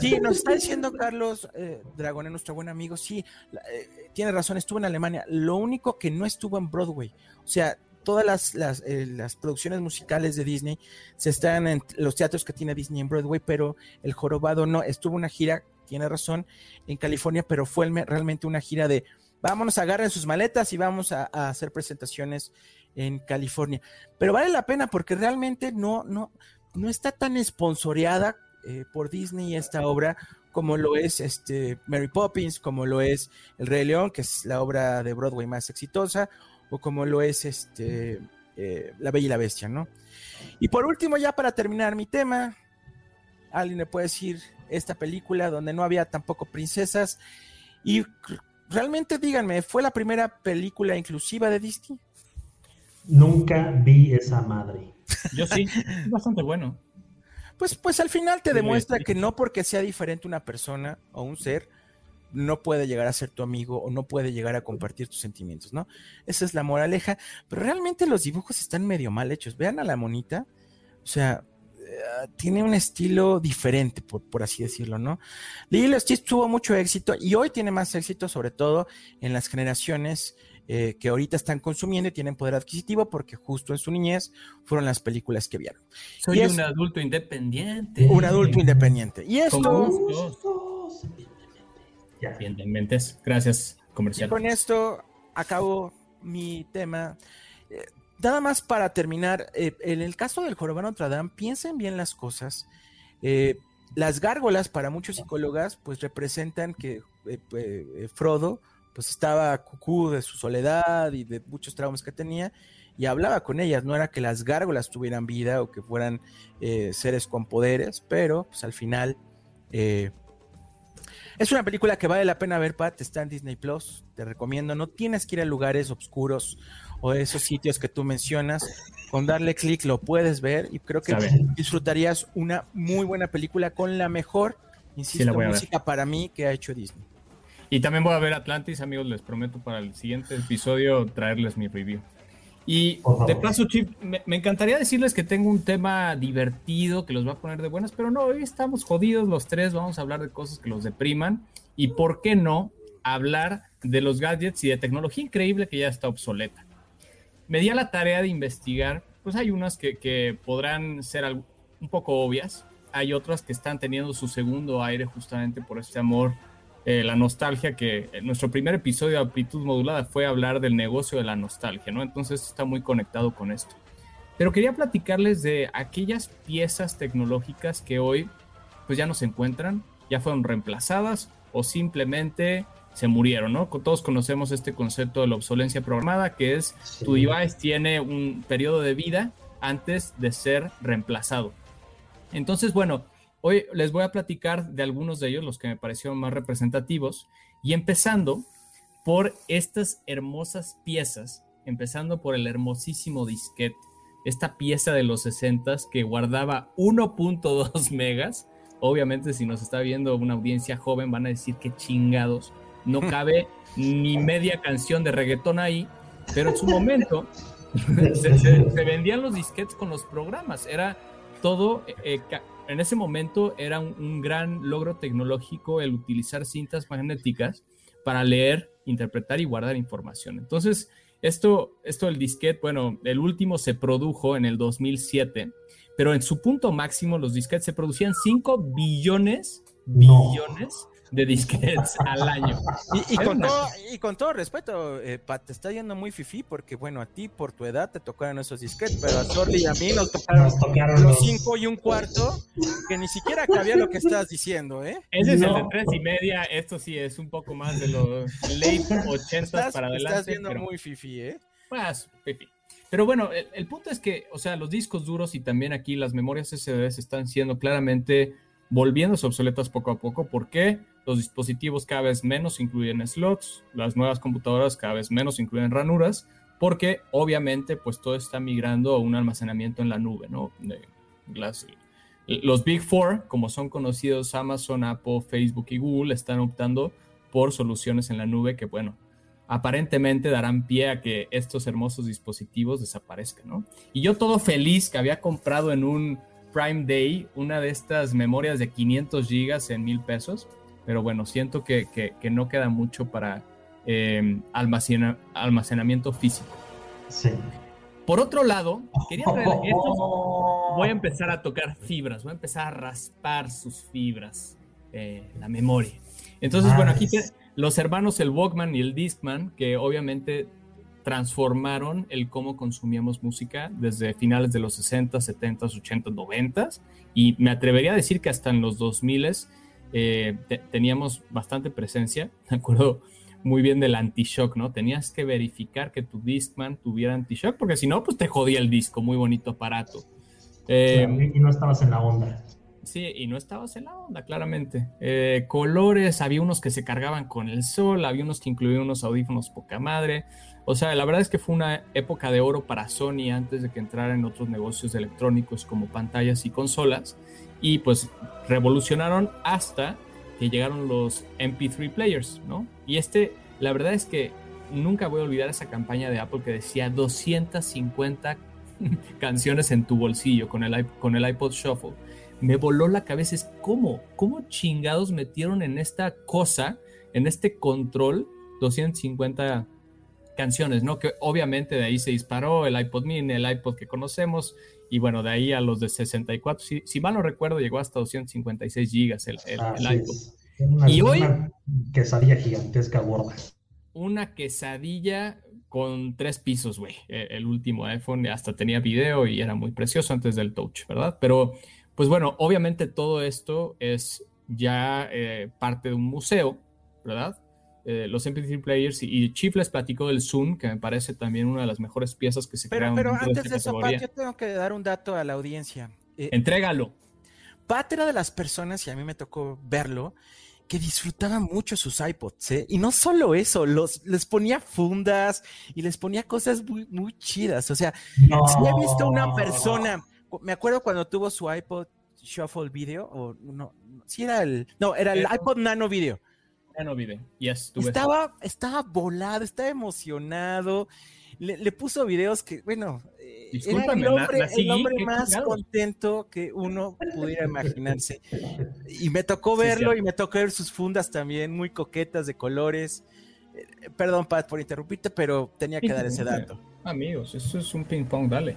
Sí, nos está diciendo Carlos eh, nuestro buen amigo, sí, eh, tiene razón, estuvo en Alemania. Lo único que no estuvo en Broadway, o sea, todas las, eh, las, producciones musicales de Disney se están en los teatros que tiene Disney en Broadway, pero El Jorobado no, estuvo una gira, tiene razón, en California, pero fue realmente una gira de vámonos, agarren sus maletas y vamos a, hacer presentaciones en California. Pero vale la pena porque realmente no, no, no está tan esponsoreada eh, por Disney esta obra como lo es este Mary Poppins, como lo es El Rey León, que es la obra de Broadway más exitosa, o como lo es este eh, La Bella y la Bestia, ¿no? Y por último, ya para terminar mi tema, alguien me puede decir esta película donde no había tampoco princesas y realmente díganme, ¿fue la primera película inclusiva de Disney? Nunca vi esa madre. Yo sí, es bastante bueno. Pues, pues al final te demuestra que no porque sea diferente una persona o un ser, no puede llegar a ser tu amigo o no puede llegar a compartir tus sentimientos, ¿no? Esa es la moraleja, pero realmente los dibujos están medio mal hechos. Vean a la monita, o sea, eh, tiene un estilo diferente, por, por así decirlo, ¿no? Lilo Stitch tuvo mucho éxito y hoy tiene más éxito, sobre todo en las generaciones eh, que ahorita están consumiendo y tienen poder adquisitivo porque justo en su niñez fueron las películas que vieron. Soy un adulto independiente. Un adulto independiente. Y esto... Independiente. Gracias, comercial. Y con esto acabo mi tema. Eh, nada más para terminar, eh, en el caso del jorobado Notre Dame, piensen bien las cosas. las gárgolas para muchos psicólogas pues representan que Frodo pues estaba cucú de su soledad y de muchos traumas que tenía y hablaba con ellas. No era que las gárgolas tuvieran vida o que fueran eh, seres con poderes, pero pues al final eh, es una película que vale la pena ver, Pat. Está en Disney Plus. Te recomiendo. No tienes que ir a lugares oscuros o esos sitios que tú mencionas. Con darle clic lo puedes ver y creo que disfrutarías una muy buena película con la mejor, insisto, música para mí que ha hecho Disney. Y también voy a ver Atlantis, amigos, les prometo para el siguiente episodio traerles mi review. Y de paso, Chip, me, encantaría decirles que tengo un tema divertido que los va a poner de buenas, pero no, hoy estamos jodidos los tres, vamos a hablar de cosas que los depriman y, ¿por qué no?, hablar de los gadgets y de tecnología increíble que ya está obsoleta. Me di a la tarea de investigar, pues hay unas que, que podrán ser un poco obvias, hay otras que están teniendo su segundo aire justamente por este amor eh, la nostalgia, que nuestro primer episodio de Amplitud Modulada fue hablar del negocio de la nostalgia, ¿no? Entonces está muy conectado con esto. Pero quería platicarles de aquellas piezas tecnológicas que hoy pues ya no se encuentran, ya fueron reemplazadas o simplemente se murieron, ¿no? Todos conocemos este concepto de la obsolencia programada, que es tu device tiene un periodo de vida antes de ser reemplazado. Entonces, bueno, Hoy les voy a platicar de algunos de ellos, los que me parecieron más representativos, y empezando por estas hermosas piezas, empezando por el hermosísimo disquete, esta pieza de los 60 que guardaba 1.2 *laughs* megas. Obviamente, si nos está viendo una audiencia joven, van a decir que chingados, no *laughs* cabe ni media canción de reggaetón ahí, pero en su momento *laughs* se, vendían los disquetes con los programas, era todo eh, en ese momento era un, gran logro tecnológico el utilizar cintas magnéticas para leer, interpretar y guardar información. Entonces, esto, esto del disquete, bueno, el último se produjo en el 2007, pero en su punto máximo los disquetes se producían 5 billones, billones de disquets *laughs* al año. Y, con todo, y, con todo, respeto, eh, Pat, te está yendo muy fifi porque, bueno, a ti por tu edad te tocaron esos disquets, pero a Sordi y a mí nos tocaron, los cinco y un cuarto, que ni siquiera cabía lo que estás diciendo, ¿eh? Ese es el de tres y media, esto sí es un poco más de los late 80 para adelante. Estás yendo muy fifi, ¿eh? Pues, fifi. Pero bueno, el, el, punto es que, o sea, los discos duros y también aquí las memorias SSD están siendo claramente volviéndose obsoletas poco a poco. ¿Por qué? Los dispositivos cada vez menos incluyen slots, las nuevas computadoras cada vez menos incluyen ranuras, porque obviamente pues todo está migrando a un almacenamiento en la nube, ¿no? los Big Four, como son conocidos Amazon, Apple, Facebook y Google, están optando por soluciones en la nube que, bueno, aparentemente darán pie a que estos hermosos dispositivos desaparezcan, ¿no? Y yo todo feliz que había comprado en un Prime Day una de estas memorias de 500 gigas en mil pesos, pero bueno, siento que, no queda mucho para em, almacenamiento físico. Sí. Por otro lado, quería *laughs* voy a empezar a tocar fibras, voy a empezar a raspar sus fibras, eh, la memoria. Entonces, bueno, aquí los hermanos el Walkman y el Discman, que obviamente transformaron el cómo consumíamos música desde finales de los 60, 70, 80, 90 y me atrevería a decir que hasta en los 2000 eh, teníamos bastante presencia. *laughs* Me acuerdo muy bien del anti-shock, ¿no? Tenías que verificar que tu Discman tuviera anti-shock porque si no, pues te jodía el disco, muy bonito aparato. Eh, y no estabas en la onda. Sí, y no estabas en la onda, claramente. Eh, colores, había unos que se cargaban con el sol, había unos que incluían unos audífonos poca madre. O sea, la verdad es que fue una época de oro para Sony antes de que entrara en otros negocios electrónicos como pantallas y consolas. Y pues revolucionaron hasta que llegaron los MP3 players, ¿no? Y este, la verdad es que nunca voy a olvidar esa campaña de Apple que decía 250 *laughs* canciones en tu bolsillo con el, con el iPod Shuffle. Me voló la cabeza, es cómo, cómo chingados metieron en esta cosa, en este control, 250 canciones, ¿no? Que obviamente de ahí se disparó el iPod mini, el iPod que conocemos, y bueno, de ahí a los de 64, si, si mal no recuerdo, llegó hasta 256 gigas el, el, iPod. y hoy... Una quesadilla gigantesca gorda. Una quesadilla con tres pisos, güey. E, el último iPhone hasta tenía video y era muy precioso antes del touch, ¿verdad? Pero, pues bueno, obviamente todo esto es ya eh, parte de un museo, ¿verdad? Eh, los MP3 players y, Chief les platicó del Zoom, que me parece también una de las mejores piezas que se pero, Pero antes de eso, Pat, yo tengo que dar un dato a la audiencia. Eh, Entrégalo. Pat era de las personas, y a mí me tocó verlo, que disfrutaba mucho sus iPods, ¿eh? Y no solo eso, los, les ponía fundas y les ponía cosas muy, muy chidas. O sea, si he visto una persona, me acuerdo cuando tuvo su iPod Shuffle Video, o no, si era el, no, era el iPod Nano Video no video. Yes, estaba, estaba volado, estaba emocionado. Le, puso videos que, bueno, eh, era el hombre, más contento que uno pudiera imaginarse. Y me tocó verlo y me tocó ver sus fundas también, muy coquetas de colores. Eh, perdón, Pat, por interrumpirte, pero tenía que dar ese dato. Amigos, eso es un ping pong, dale.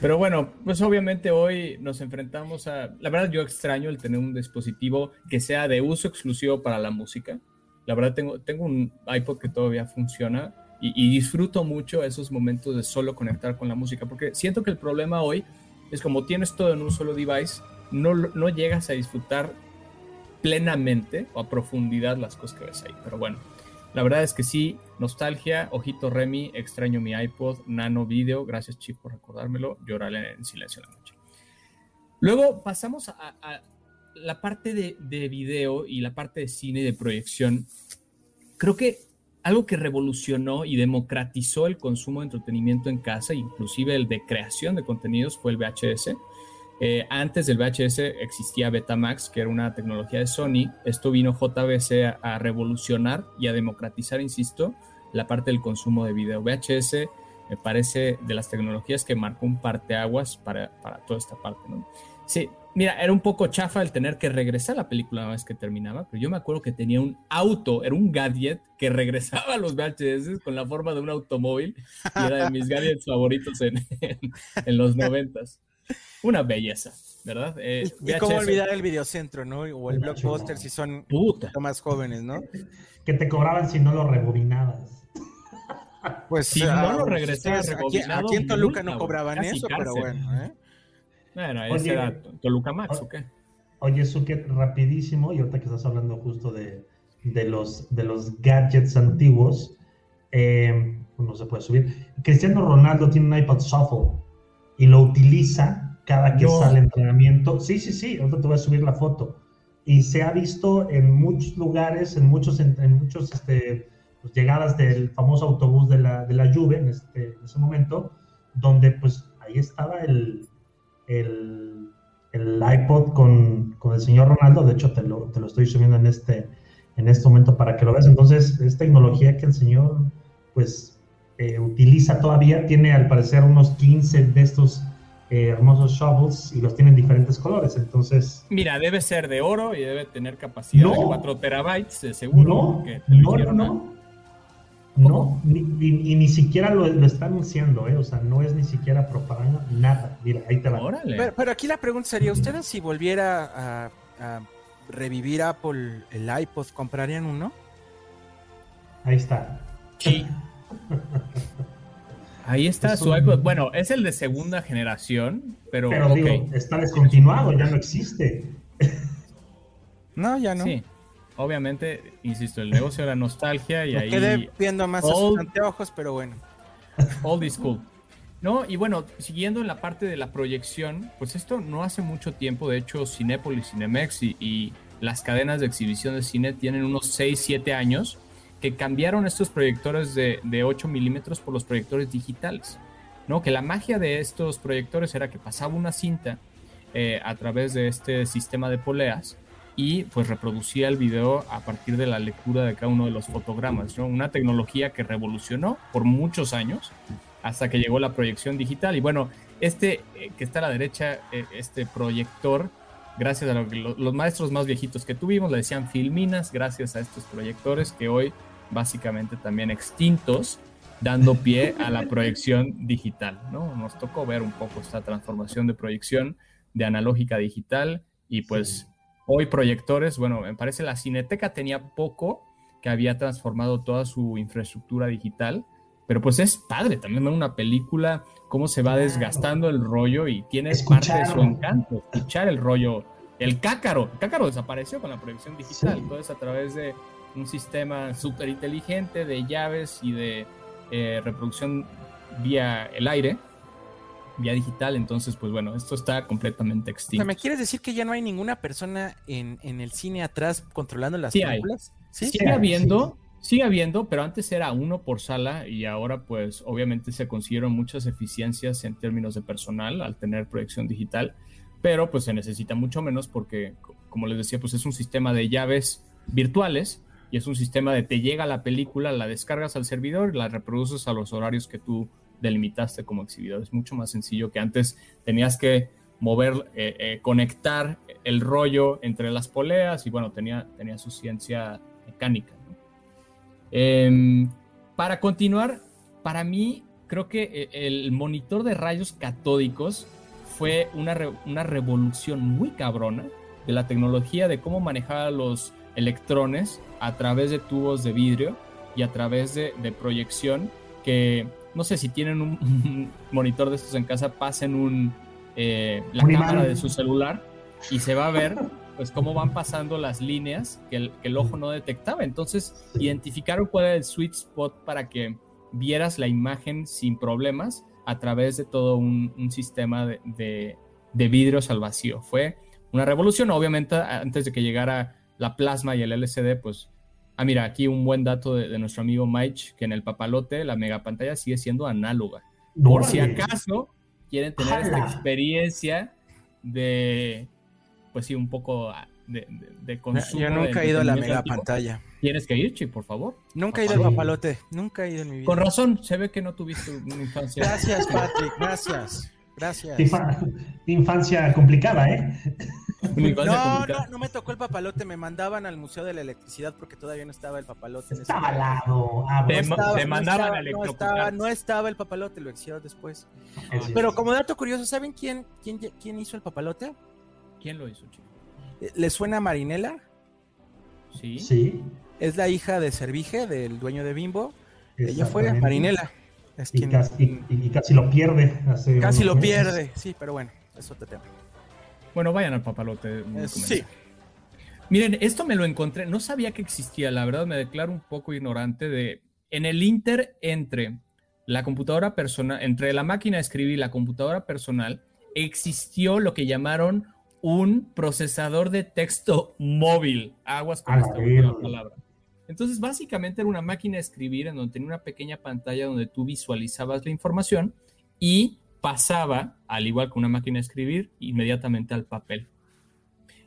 Pero bueno, pues obviamente hoy nos enfrentamos a... La verdad yo extraño el tener un dispositivo que sea de uso exclusivo para la música. La verdad tengo, tengo un iPod que todavía funciona y, disfruto mucho esos momentos de solo conectar con la música, porque siento que el problema hoy es como tienes todo en un solo device, no, no llegas a disfrutar plenamente o a profundidad las cosas que ves ahí. Pero bueno, la verdad es que sí, nostalgia, ojito Remy, extraño mi iPod, nano video, gracias Chip por recordármelo, lloraré en silencio la noche. Luego pasamos a, la parte de, de, video y la parte de cine y de proyección. Creo que algo que revolucionó y democratizó el consumo de entretenimiento en casa, inclusive el de creación de contenidos, fue el VHS. Eh, antes del VHS existía Betamax, que era una tecnología de Sony. Esto vino JBC a, revolucionar y a democratizar, insisto, la parte del consumo de video. VHS me parece de las tecnologías que marcó un parteaguas para, para toda esta parte. ¿no? Sí, mira, era un poco chafa el tener que regresar a la película una vez que terminaba, pero yo me acuerdo que tenía un auto, era un gadget que *laughs* regresaba a los VHS con la forma de un automóvil y era de mis gadgets favoritos en, en los noventas una belleza, ¿verdad? Eh, y, cómo olvidar el videocentro, ¿no? O el blockbuster si son más jóvenes, ¿no? Que te cobraban si no lo rebobinabas. Pues si no ah, lo regresabas rebobinado. Aquí, en Toluca no cobraban eso, pero bueno, ¿eh? Bueno, ese era Toluca Max, ¿o qué? Oye, Suket, rapidísimo, y ahorita que estás hablando justo de, de, los, de los gadgets antiguos, eh, no se puede subir. Cristiano Ronaldo tiene un iPod Shuffle y lo utiliza cada que sale entrenamiento. Sí, sí, sí, ahorita te voy a subir la foto. Y se ha visto en muchos lugares, en muchos, en, muchos este, pues, llegadas del famoso autobús de la, de la Juve en, este, en ese momento, donde pues ahí estaba el, el, el iPod con, con, el señor Ronaldo. De hecho, te lo, te lo estoy subiendo en este, en este momento para que lo veas. Entonces, es tecnología que el señor, pues, eh, utiliza todavía, tiene al parecer unos 15 de estos eh, hermosos shovels y los tiene en diferentes colores, entonces... Mira, debe ser de oro y debe tener capacidad de 4 terabytes, seguro. No, no, no, no. ni, y, ni siquiera lo, lo está anunciando, ¿eh? o sea, no es ni siquiera propaganda, nada. Mira, ahí te va. Pero, aquí la pregunta sería, ¿ustedes si volviera a, a revivir Apple el iPod, comprarían uno? Ahí está. Sí. Ahí está su iPod. Bueno, es el de segunda generación, pero, está descontinuado, ya no existe. No, ya no. Sí, obviamente, insisto, el negocio era nostalgia y ahí. Quedé viendo más sus anteojos, pero bueno. Old school. No, y bueno, siguiendo en la parte de la proyección, pues esto no hace mucho tiempo, de hecho, Cinépolis, Cinemex y, y las cadenas de exhibición de cine tienen unos 6, 7 años que cambiaron estos proyectores de, de 8 milímetros por los proyectores digitales. ¿no? Que la magia de estos proyectores era que pasaba una cinta eh, a través de este sistema de poleas y pues reproducía el video a partir de la lectura de cada uno de los fotogramas. ¿no? Una tecnología que revolucionó por muchos años hasta que llegó la proyección digital. Y bueno, este eh, que está a la derecha, eh, este proyector, gracias a los maestros más viejitos que tuvimos, le decían filminas, gracias a estos proyectores que hoy básicamente también extintos, dando pie a la proyección digital. ¿no? Nos tocó ver un poco esta transformación de proyección de analógica a digital y pues hoy proyectores, bueno, me parece la Cineteca tenía poco que había transformado toda su infraestructura digital, pero pues es padre también ver una película, cómo se va desgastando el rollo y tiene parte de su encanto, escuchar el rollo, el cácaro, el cácaro desapareció con la proyección digital, entonces a través de un sistema súper inteligente de llaves y de eh, reproducción vía el aire, vía digital, entonces pues bueno, esto está completamente extinto. ¿Me quieres decir que ya no hay ninguna persona en, en el cine atrás controlando las sí películas? ¿Sí? Sigue habiendo, sigue habiendo, pero antes era uno por sala y ahora pues obviamente se consiguieron muchas eficiencias en términos de personal al tener proyección digital, pero pues se necesita mucho menos porque como les decía pues es un sistema de llaves virtuales y es un sistema de te llega la película, la descargas al servidor la reproduces a los horarios que tú delimitaste como exhibidor. Es mucho más sencillo que antes tenías que mover, eh, eh, conectar el rollo entre las poleas y bueno, tenía, tenía su ciencia mecánica. Eh, para continuar, para mí creo que eh, el monitor de rayos catódicos fue una, una revolución muy cabrona de la tecnología de cómo manejar los electrones a través de tubos de vidrio y a través de, de proyección que no sé si tienen un, un, *laughs* monitor de estos en casa, pasen un, eh, la un cámara de su celular y se va a ver pues cómo van pasando las líneas que el, que el, ojo no detectaba. Entonces identificaron cuál era el sweet spot para que vieras la imagen sin problemas a través de todo un, un sistema de, de, de vidrios al vacío. Fue una revolución, obviamente antes de que llegara la plasma y el LCD, pues, ah, mira, aquí un buen dato de, de nuestro amigo Mike, que en el papalote la mega pantalla sigue siendo análoga. Por si acaso quieren tener esta experiencia de, pues sí, un poco de, de, de consumo. Yo nunca he ido a la mega pantalla. Tienes que ir, Chi, por favor. Nunca he ido al papalote, nunca he ido en mi vida. Con razón, se ve que no tuviste una infancia. Gracias, Patrick, gracias. Gracias. Infancia complicada, ¿eh? No, no, no me tocó el papalote, me mandaban al Museo de la Electricidad porque todavía no estaba el papalote. En estaba al lado. Ah, te, estaba, te, mandaban al no estaba, no estaba el papalote, lo hicieron después. Ah, Pero como dato curioso, ¿saben quién, quién, quién hizo el papalote? ¿Quién lo hizo, chico? ¿Le suena a Marinela? Sí. Sí. Es la hija de Servige, del dueño de Bimbo. Ella fue Marinela. Es y, quien... casi, y, y, casi, lo pierde. casi lo meses. pierde, sí, pero bueno, es otro tema. Bueno, vayan al papalote. Eh, sí. Miren, esto me lo encontré, no sabía que existía, la verdad me declaro un poco ignorante de, en el inter entre la computadora personal, entre la máquina de escribir y la computadora personal, existió lo que llamaron un procesador de texto móvil. Aguas con esta última palabra. Entonces, básicamente era una máquina de escribir en donde tenía una pequeña pantalla donde tú visualizabas la información y pasaba, al igual que una máquina de escribir, inmediatamente al papel.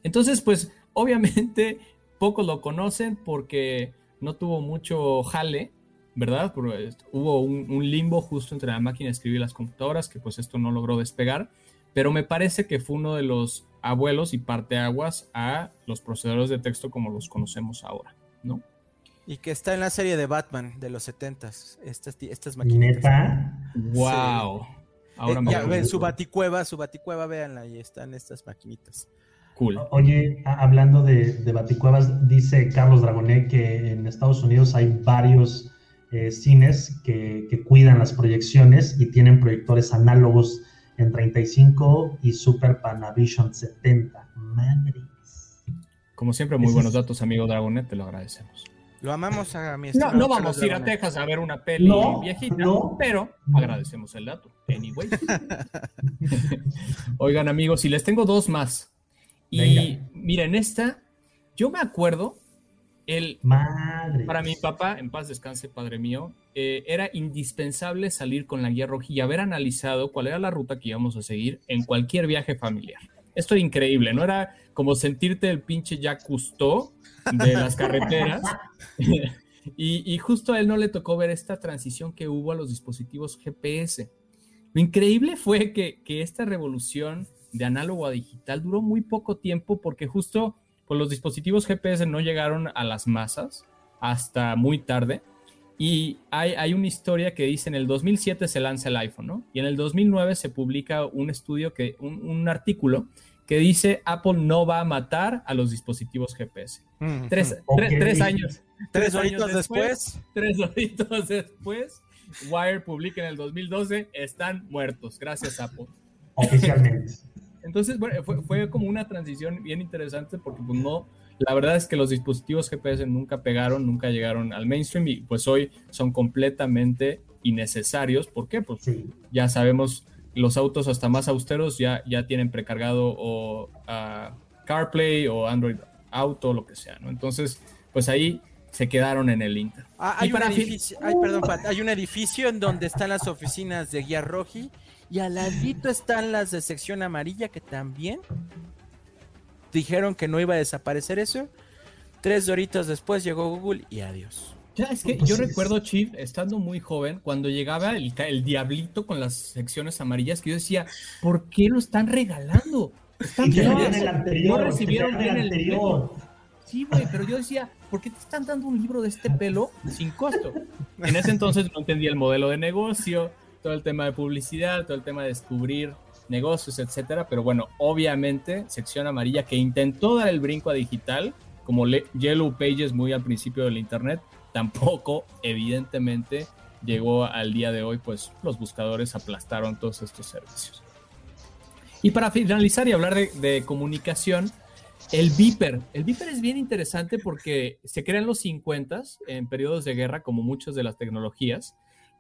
Entonces, pues, *laughs* obviamente, pocos lo conocen porque no tuvo mucho jale, ¿verdad? Porque hubo un, un, limbo justo entre la máquina de escribir y las computadoras, que pues esto no logró despegar, pero me parece que fue uno de los abuelos y parteaguas a los procesadores de texto como los conocemos ahora, ¿no? Y que está en la serie de Batman de los 70s, estas, estas maquinitas. ¿Neta? ¡Wow! Sí. Ahora eh, ya ven su baticueva, su baticueva, véanla, ahí están estas maquinitas. Cool. Oye, hablando de, de baticuevas, dice Carlos Dragonet que en Estados Unidos hay varios eh, cines que, que, cuidan las proyecciones y tienen proyectores análogos en 35 y Super Panavision 70. Madres. Como siempre, muy Ese buenos es... datos, amigo Dragonet, te lo agradecemos. Lo amamos a mi No, no vamos a ir a Texas a ver una peli viejita, pero agradecemos el dato. Anyway. *laughs* Oigan, amigos, y les tengo dos más. Y miren, esta, yo me acuerdo, el, Madre. para mi papá, en paz descanse, padre mío, eh, era indispensable salir con la guía roja y haber analizado cuál era la ruta que íbamos a seguir en cualquier viaje familiar. Esto es increíble, ¿no? Era como sentirte el pinche ya Cousteau de las *laughs* carreteras. *laughs* y, justo a él no le tocó ver esta transición que hubo a los dispositivos GPS. Lo increíble fue que, esta revolución de análogo a digital duró muy poco tiempo porque justo pues, los dispositivos GPS no llegaron a las masas hasta muy tarde. Y hay, una historia que dice en el 2007 se lanza el iPhone, ¿no? Y en el 2009 se publica un estudio, que, un artículo que dice Apple no va a matar a los dispositivos GPS. tres, años. Tres, horitos después, Tres horitos después. Wire publica en el 2012, están muertos. Gracias, Apple. Oficialmente. Entonces, bueno, fue, como una transición bien interesante porque pues no, la verdad es que los dispositivos GPS nunca pegaron, nunca llegaron al mainstream y pues hoy son completamente innecesarios. ¿Por qué? Pues ya sabemos los autos hasta más austeros ya, ya tienen precargado o uh, CarPlay o Android Auto, lo que sea, ¿no? Entonces, pues ahí se quedaron en el Inter. Ah, hay, un edificio, perdón, hay un edificio en donde están las oficinas de Guía Roji y al ladito están las de sección amarilla que también dijeron que no iba a desaparecer eso. Tres horitas después llegó Google y adiós. Ya, es que yo recuerdo, Chief, estando muy joven, cuando llegaba el, el, diablito con las secciones amarillas, que yo decía, ¿por qué lo están regalando? Están el anterior, no recibieron bien el anterior. Sí, güey, pero yo decía, ¿por qué te están dando un libro de este pelo sin costo? En ese entonces no entendía el modelo de negocio, todo el tema de publicidad, todo el tema de descubrir negocios, etcétera. Pero bueno, obviamente, sección amarilla que intentó dar el brinco a digital, como Yellow Pages muy al principio del Internet, tampoco, evidentemente, llegó al día de hoy, pues los buscadores aplastaron todos estos servicios. Y para finalizar y hablar de, comunicación, el Viper. El Viper es bien interesante porque se crea en los 50 en periodos de guerra, como muchas de las tecnologías.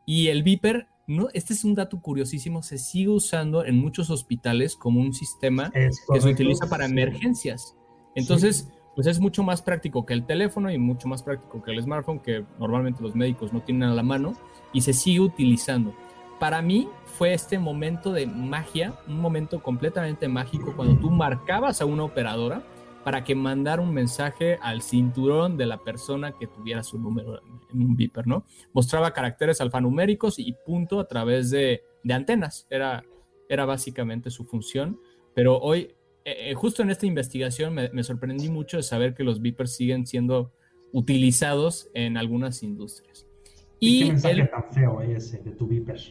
Y el Viper, no, este es un dato curiosísimo, se sigue usando en muchos hospitales como un sistema que se utiliza para emergencias. Entonces, pues es mucho más práctico que el teléfono y mucho más práctico que el smartphone, que normalmente los médicos no tienen a la mano, y se sigue utilizando. Para mí fue este momento de magia, un momento completamente mágico, cuando tú marcabas a una operadora para que mandara un mensaje al cinturón de la persona que tuviera su número en un beeper, ¿no? Mostraba caracteres alfanuméricos y punto a través de, antenas, era, era básicamente su función, pero hoy eh, eh, justo en esta investigación me, sorprendí mucho de saber que los beepers siguen siendo utilizados en algunas industrias. ¿Y, qué mensaje tan feo ese de tu beeper?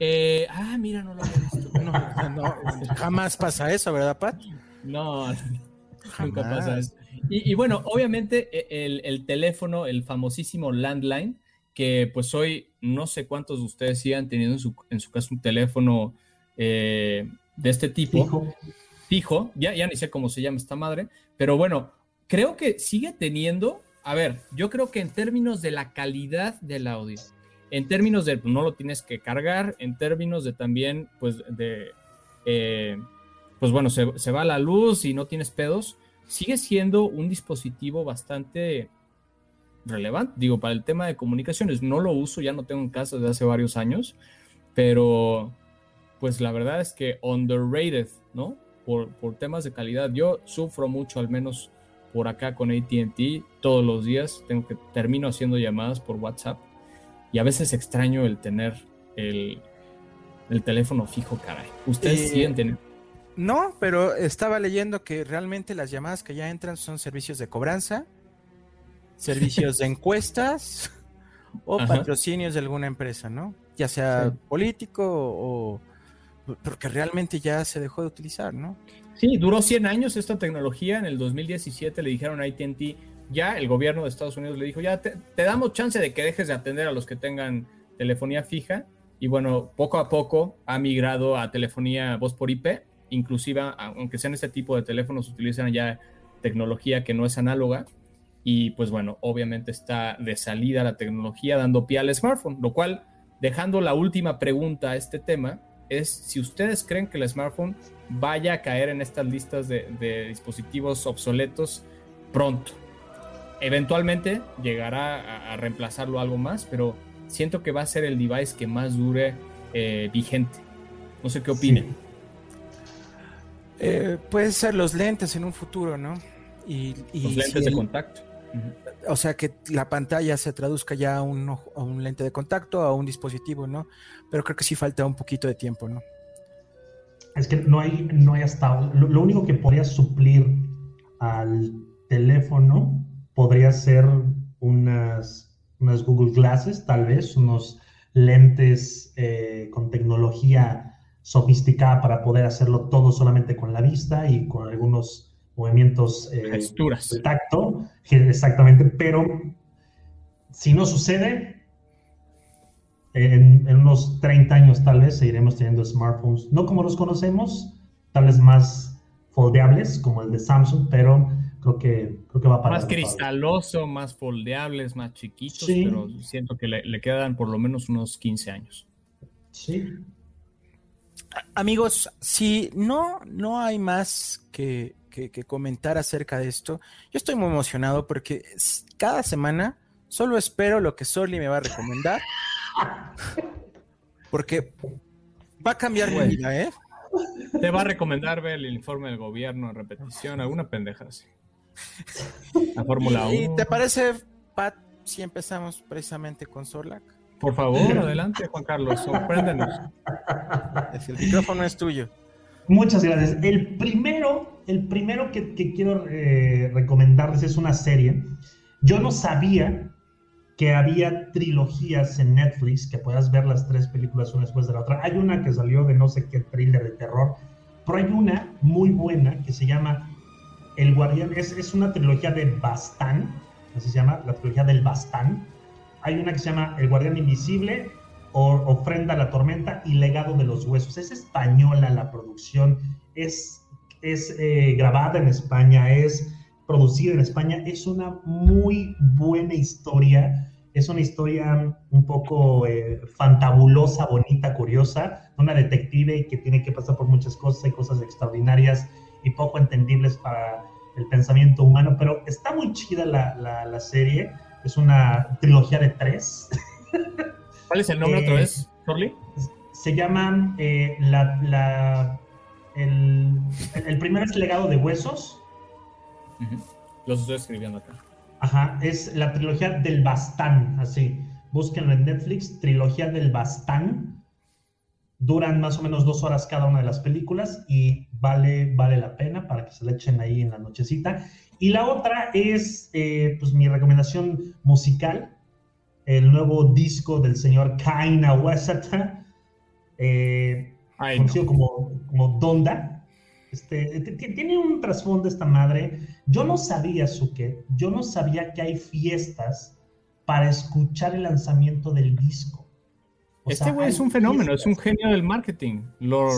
Eh, ah, mira, no lo había visto. *laughs* jamás pasa eso, ¿verdad, Pat? No, nunca pasa eso. Y, bueno, obviamente e, el, teléfono, el famosísimo landline, que pues hoy no sé cuántos de ustedes sigan teniendo en su, en su caso un teléfono de este tipo. Fijo, ya, ya ni sé cómo se llama esta madre, pero bueno, creo que sigue teniendo, a ver, yo creo que en términos de la calidad del audio, en términos de no lo tienes que cargar, en términos de también, pues, de, eh, pues bueno, se, se, va la luz y no tienes pedos, sigue siendo un dispositivo bastante relevante, digo, para el tema de comunicaciones. No lo uso, ya no tengo en casa desde hace varios años, pero pues la verdad es que underrated, ¿no? por, temas de calidad. Yo sufro mucho, al menos por acá con ATT, todos los días. Tengo que termino haciendo llamadas por WhatsApp y a veces extraño el tener el, teléfono fijo, caray. ¿Ustedes eh, sienten? No, pero estaba leyendo que realmente las llamadas que ya entran son servicios de cobranza, *laughs* servicios de encuestas o patrocinios de alguna empresa, ¿no? Ya sea político o, porque realmente ya se dejó de utilizar, ¿no? Sí, duró 100 años esta tecnología. En el 2017 le dijeron a ATT, ya el gobierno de Estados Unidos le dijo, ya te, damos chance de que dejes de atender a los que tengan telefonía fija. Y bueno, poco a poco ha migrado a telefonía voz por IP. Inclusive, aunque sean este tipo de teléfonos, utilizan ya tecnología que no es análoga. Y pues bueno, obviamente está de salida la tecnología dando pie al smartphone, lo cual, dejando la última pregunta a este tema, es si ustedes creen que el smartphone vaya a caer en estas listas de, dispositivos obsoletos pronto. Eventualmente llegará a, reemplazarlo algo más, pero siento que va a ser el device que más dure eh, vigente. No sé qué opinen. Eh, puede ser los lentes en un futuro, ¿no? Y, los lentes de contacto. O sea, que la pantalla se traduzca ya a un, a un lente de contacto, a un dispositivo, ¿no? Pero creo que sí falta un poquito de tiempo, ¿no? Es que no hay, no hay hasta. Lo, único que podría suplir al teléfono podría ser unas, unas Google Glasses, tal vez, unos lentes eh, con tecnología sofisticada para poder hacerlo todo solamente con la vista y con algunos movimientos eh, de tacto, exactamente, pero si no sucede, en, unos 30 años tal vez seguiremos teniendo smartphones, no como los conocemos, tal vez más foldeables como el de Samsung, pero creo que, creo que va para... Más cristaloso, más foldeables, más chiquitos, pero siento que le, le, quedan por lo menos unos 15 años. Sí. Amigos, si no, no hay más que, que, que comentar acerca de esto, yo estoy muy emocionado porque cada semana solo espero lo que Sorly me va a recomendar *laughs* porque va a cambiar mi vida, ¿eh? Te va a recomendar ver el informe del gobierno en repetición, alguna pendeja así. La Fórmula 1. *laughs* ¿Y te parece, Pat, si empezamos precisamente con Sorlac? Por favor, adelante, Juan Carlos, sorpréndenos. El micrófono es tuyo. Muchas gracias. El primero, el primero que, quiero eh, recomendarles es una serie. Yo no sabía que había trilogías en Netflix, que puedas ver las tres películas una después de la otra. Hay una que salió de no sé qué thriller de terror, pero hay una muy buena que se llama El Guardián, es, es una trilogía de Bastán, así se llama, la trilogía del Bastán. Hay una que se llama El Guardián Invisible, o, Ofrenda a la Tormenta y Legado de los Huesos. Es española la producción, es, es eh, grabada en España, es producida en España. Es una muy buena historia es una historia un poco eh, fantabulosa, bonita, curiosa, una detective que tiene que pasar por muchas cosas, y cosas extraordinarias y poco entendibles para el pensamiento humano, pero está muy chida la, serie, es una trilogía de tres. ¿Cuál es el nombre otra vez, Charlie? Se llama eh, la, el, el, primero es Legado de Huesos. Los estoy escribiendo acá. Ajá, es la trilogía del Bastán, así. Búsquenlo en Netflix, trilogía del Bastán. Duran más o menos dos horas cada una de las películas y vale, vale la pena para que se la echen ahí en la nochecita. Y la otra es, eh, pues, mi recomendación musical, el nuevo disco del señor Kaina Wesata, eh, conocido como, como Donda este, tiene un trasfondo esta madre. Yo no sabía, Suke, yo no sabía que hay fiestas para escuchar el lanzamiento del disco. este güey es un fenómeno, es un genio del marketing. Lo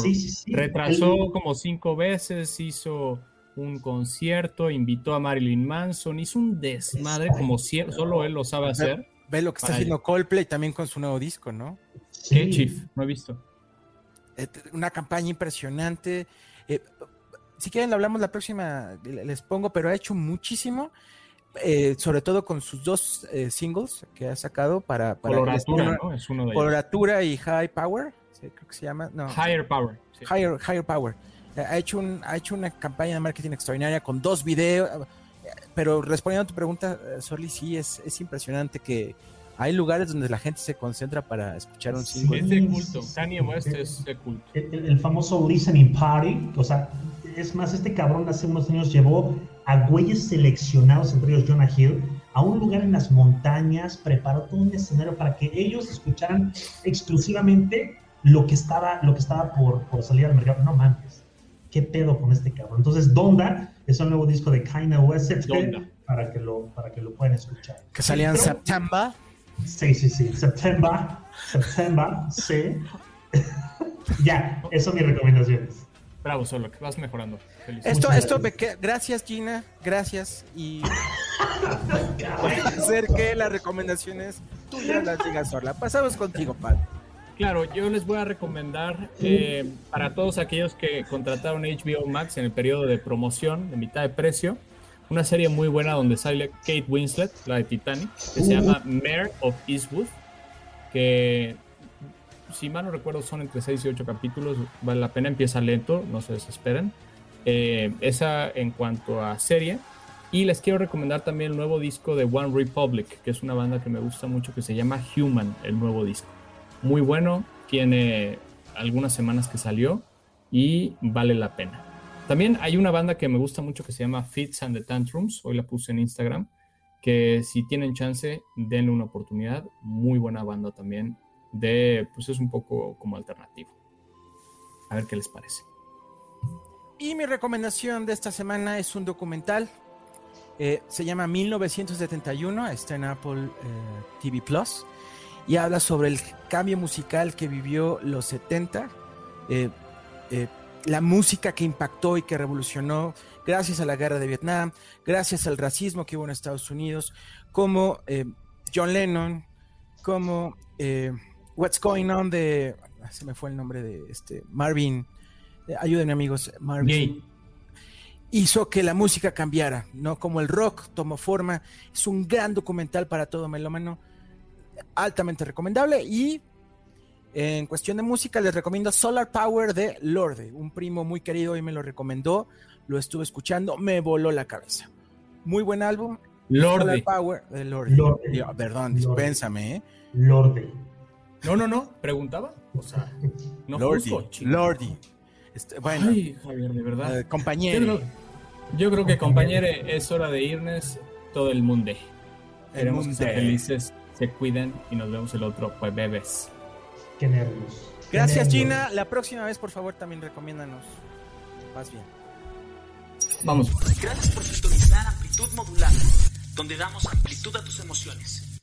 retrasó como cinco veces, hizo un concierto, invitó a Marilyn Manson, hizo un desmadre como si, solo él lo sabe hacer. Ve lo que está haciendo Coldplay también con su nuevo disco, ¿no? ¿Qué, Chief? No he visto. Eh, una campaña impresionante. Eh, si quieren, lo hablamos la próxima, les pongo, pero ha hecho muchísimo, eh, sobre todo con sus dos eh, singles que ha sacado para... para coloratura, ¿no? Es uno de Coloratura y High Power, creo que se llama. No, Higher Power. Higher, higher Power. Ha, hecho un, ha hecho una campaña de marketing extraordinaria con dos videos, pero respondiendo a tu pregunta, Soli, sí, es, es impresionante que hay lugares donde la gente se concentra para escuchar un single. es de culto. Kanye West es de culto. El, famoso listening party, o sea, es más, este cabrón hace unos años llevó a güeyes seleccionados, entre ellos Jonah Hill, a un lugar en las montañas, preparó todo un escenario para que ellos escucharan exclusivamente lo que estaba, lo que estaba por, por salir al mercado. No mames, qué pedo con este cabrón. Entonces, Donda es un nuevo disco de Kanye West para que lo, para que lo puedan escuchar. Que salía en septiembre. Sí, sí, sí. Septiembre. Septiembre, sí. *laughs* ya, eso son mis recomendaciones. Bravo, solo que vas mejorando. Esto, esto, gracias Gina, gracias. Y *laughs* *laughs* Puede ser que las recomendaciones tuyas las digas sola. Pasamos contigo, Pat. Claro, yo les voy a recomendar eh, para todos aquellos que contrataron HBO Max en el periodo de promoción de mitad de precio, una serie muy buena donde sale Kate Winslet, la de Titanic, que se llama Mayor of Eastwood, que si mal no recuerdo son entre 6 y 8 capítulos, vale la pena, empieza lento, no se desesperen. Eh, esa en cuanto a serie. Y les quiero recomendar también el nuevo disco de One Republic, que es una banda que me gusta mucho, que se llama Human, el nuevo disco muy bueno, tiene algunas semanas que salió y vale la pena. También hay una banda que me gusta mucho que se llama Fits and the Tantrums, hoy la puse en Instagram, que si tienen chance, denle una oportunidad, muy buena banda también, de, pues es un poco como alternativo. A ver qué les parece. Y mi recomendación de esta semana es un documental, eh, se llama 1971, está en Apple eh, TV Plus y habla sobre el cambio musical que vivió los 70, eh, eh, la música que impactó y que revolucionó gracias a la guerra de Vietnam, gracias al racismo que hubo en Estados Unidos, como eh, John Lennon, como What's Going On de, ah, se me fue el nombre de este, Marvin, ayúdenme amigos, Marvin. hizo que la música cambiara, ¿no? Como el rock tomó forma, es un gran documental para todo melómano altamente recomendable. Y en cuestión de música, les recomiendo Solar Power de Lorde. Un primo muy querido y me lo recomendó. Lo estuve escuchando, me voló la cabeza. Muy buen álbum. Lorde. Solar Power de Lorde. perdón, dispénsame, ¿eh? Lorde. No, no, no, preguntaba. O sea, no Lordi. Lordi. Este, bueno, Ay, Javier, de verdad. Eh, compañero. Yo creo, que, compañero, es hora de irnos todo el mundo. Queremos ser felices se cuiden y nos vemos el otro pues bebés. Qué nervios. Gracias Gina, la próxima vez por favor también recomiéndanos. Más bien. Vamos. Gracias por sintonizar Amplitud Modulada, donde damos amplitud a tus emociones.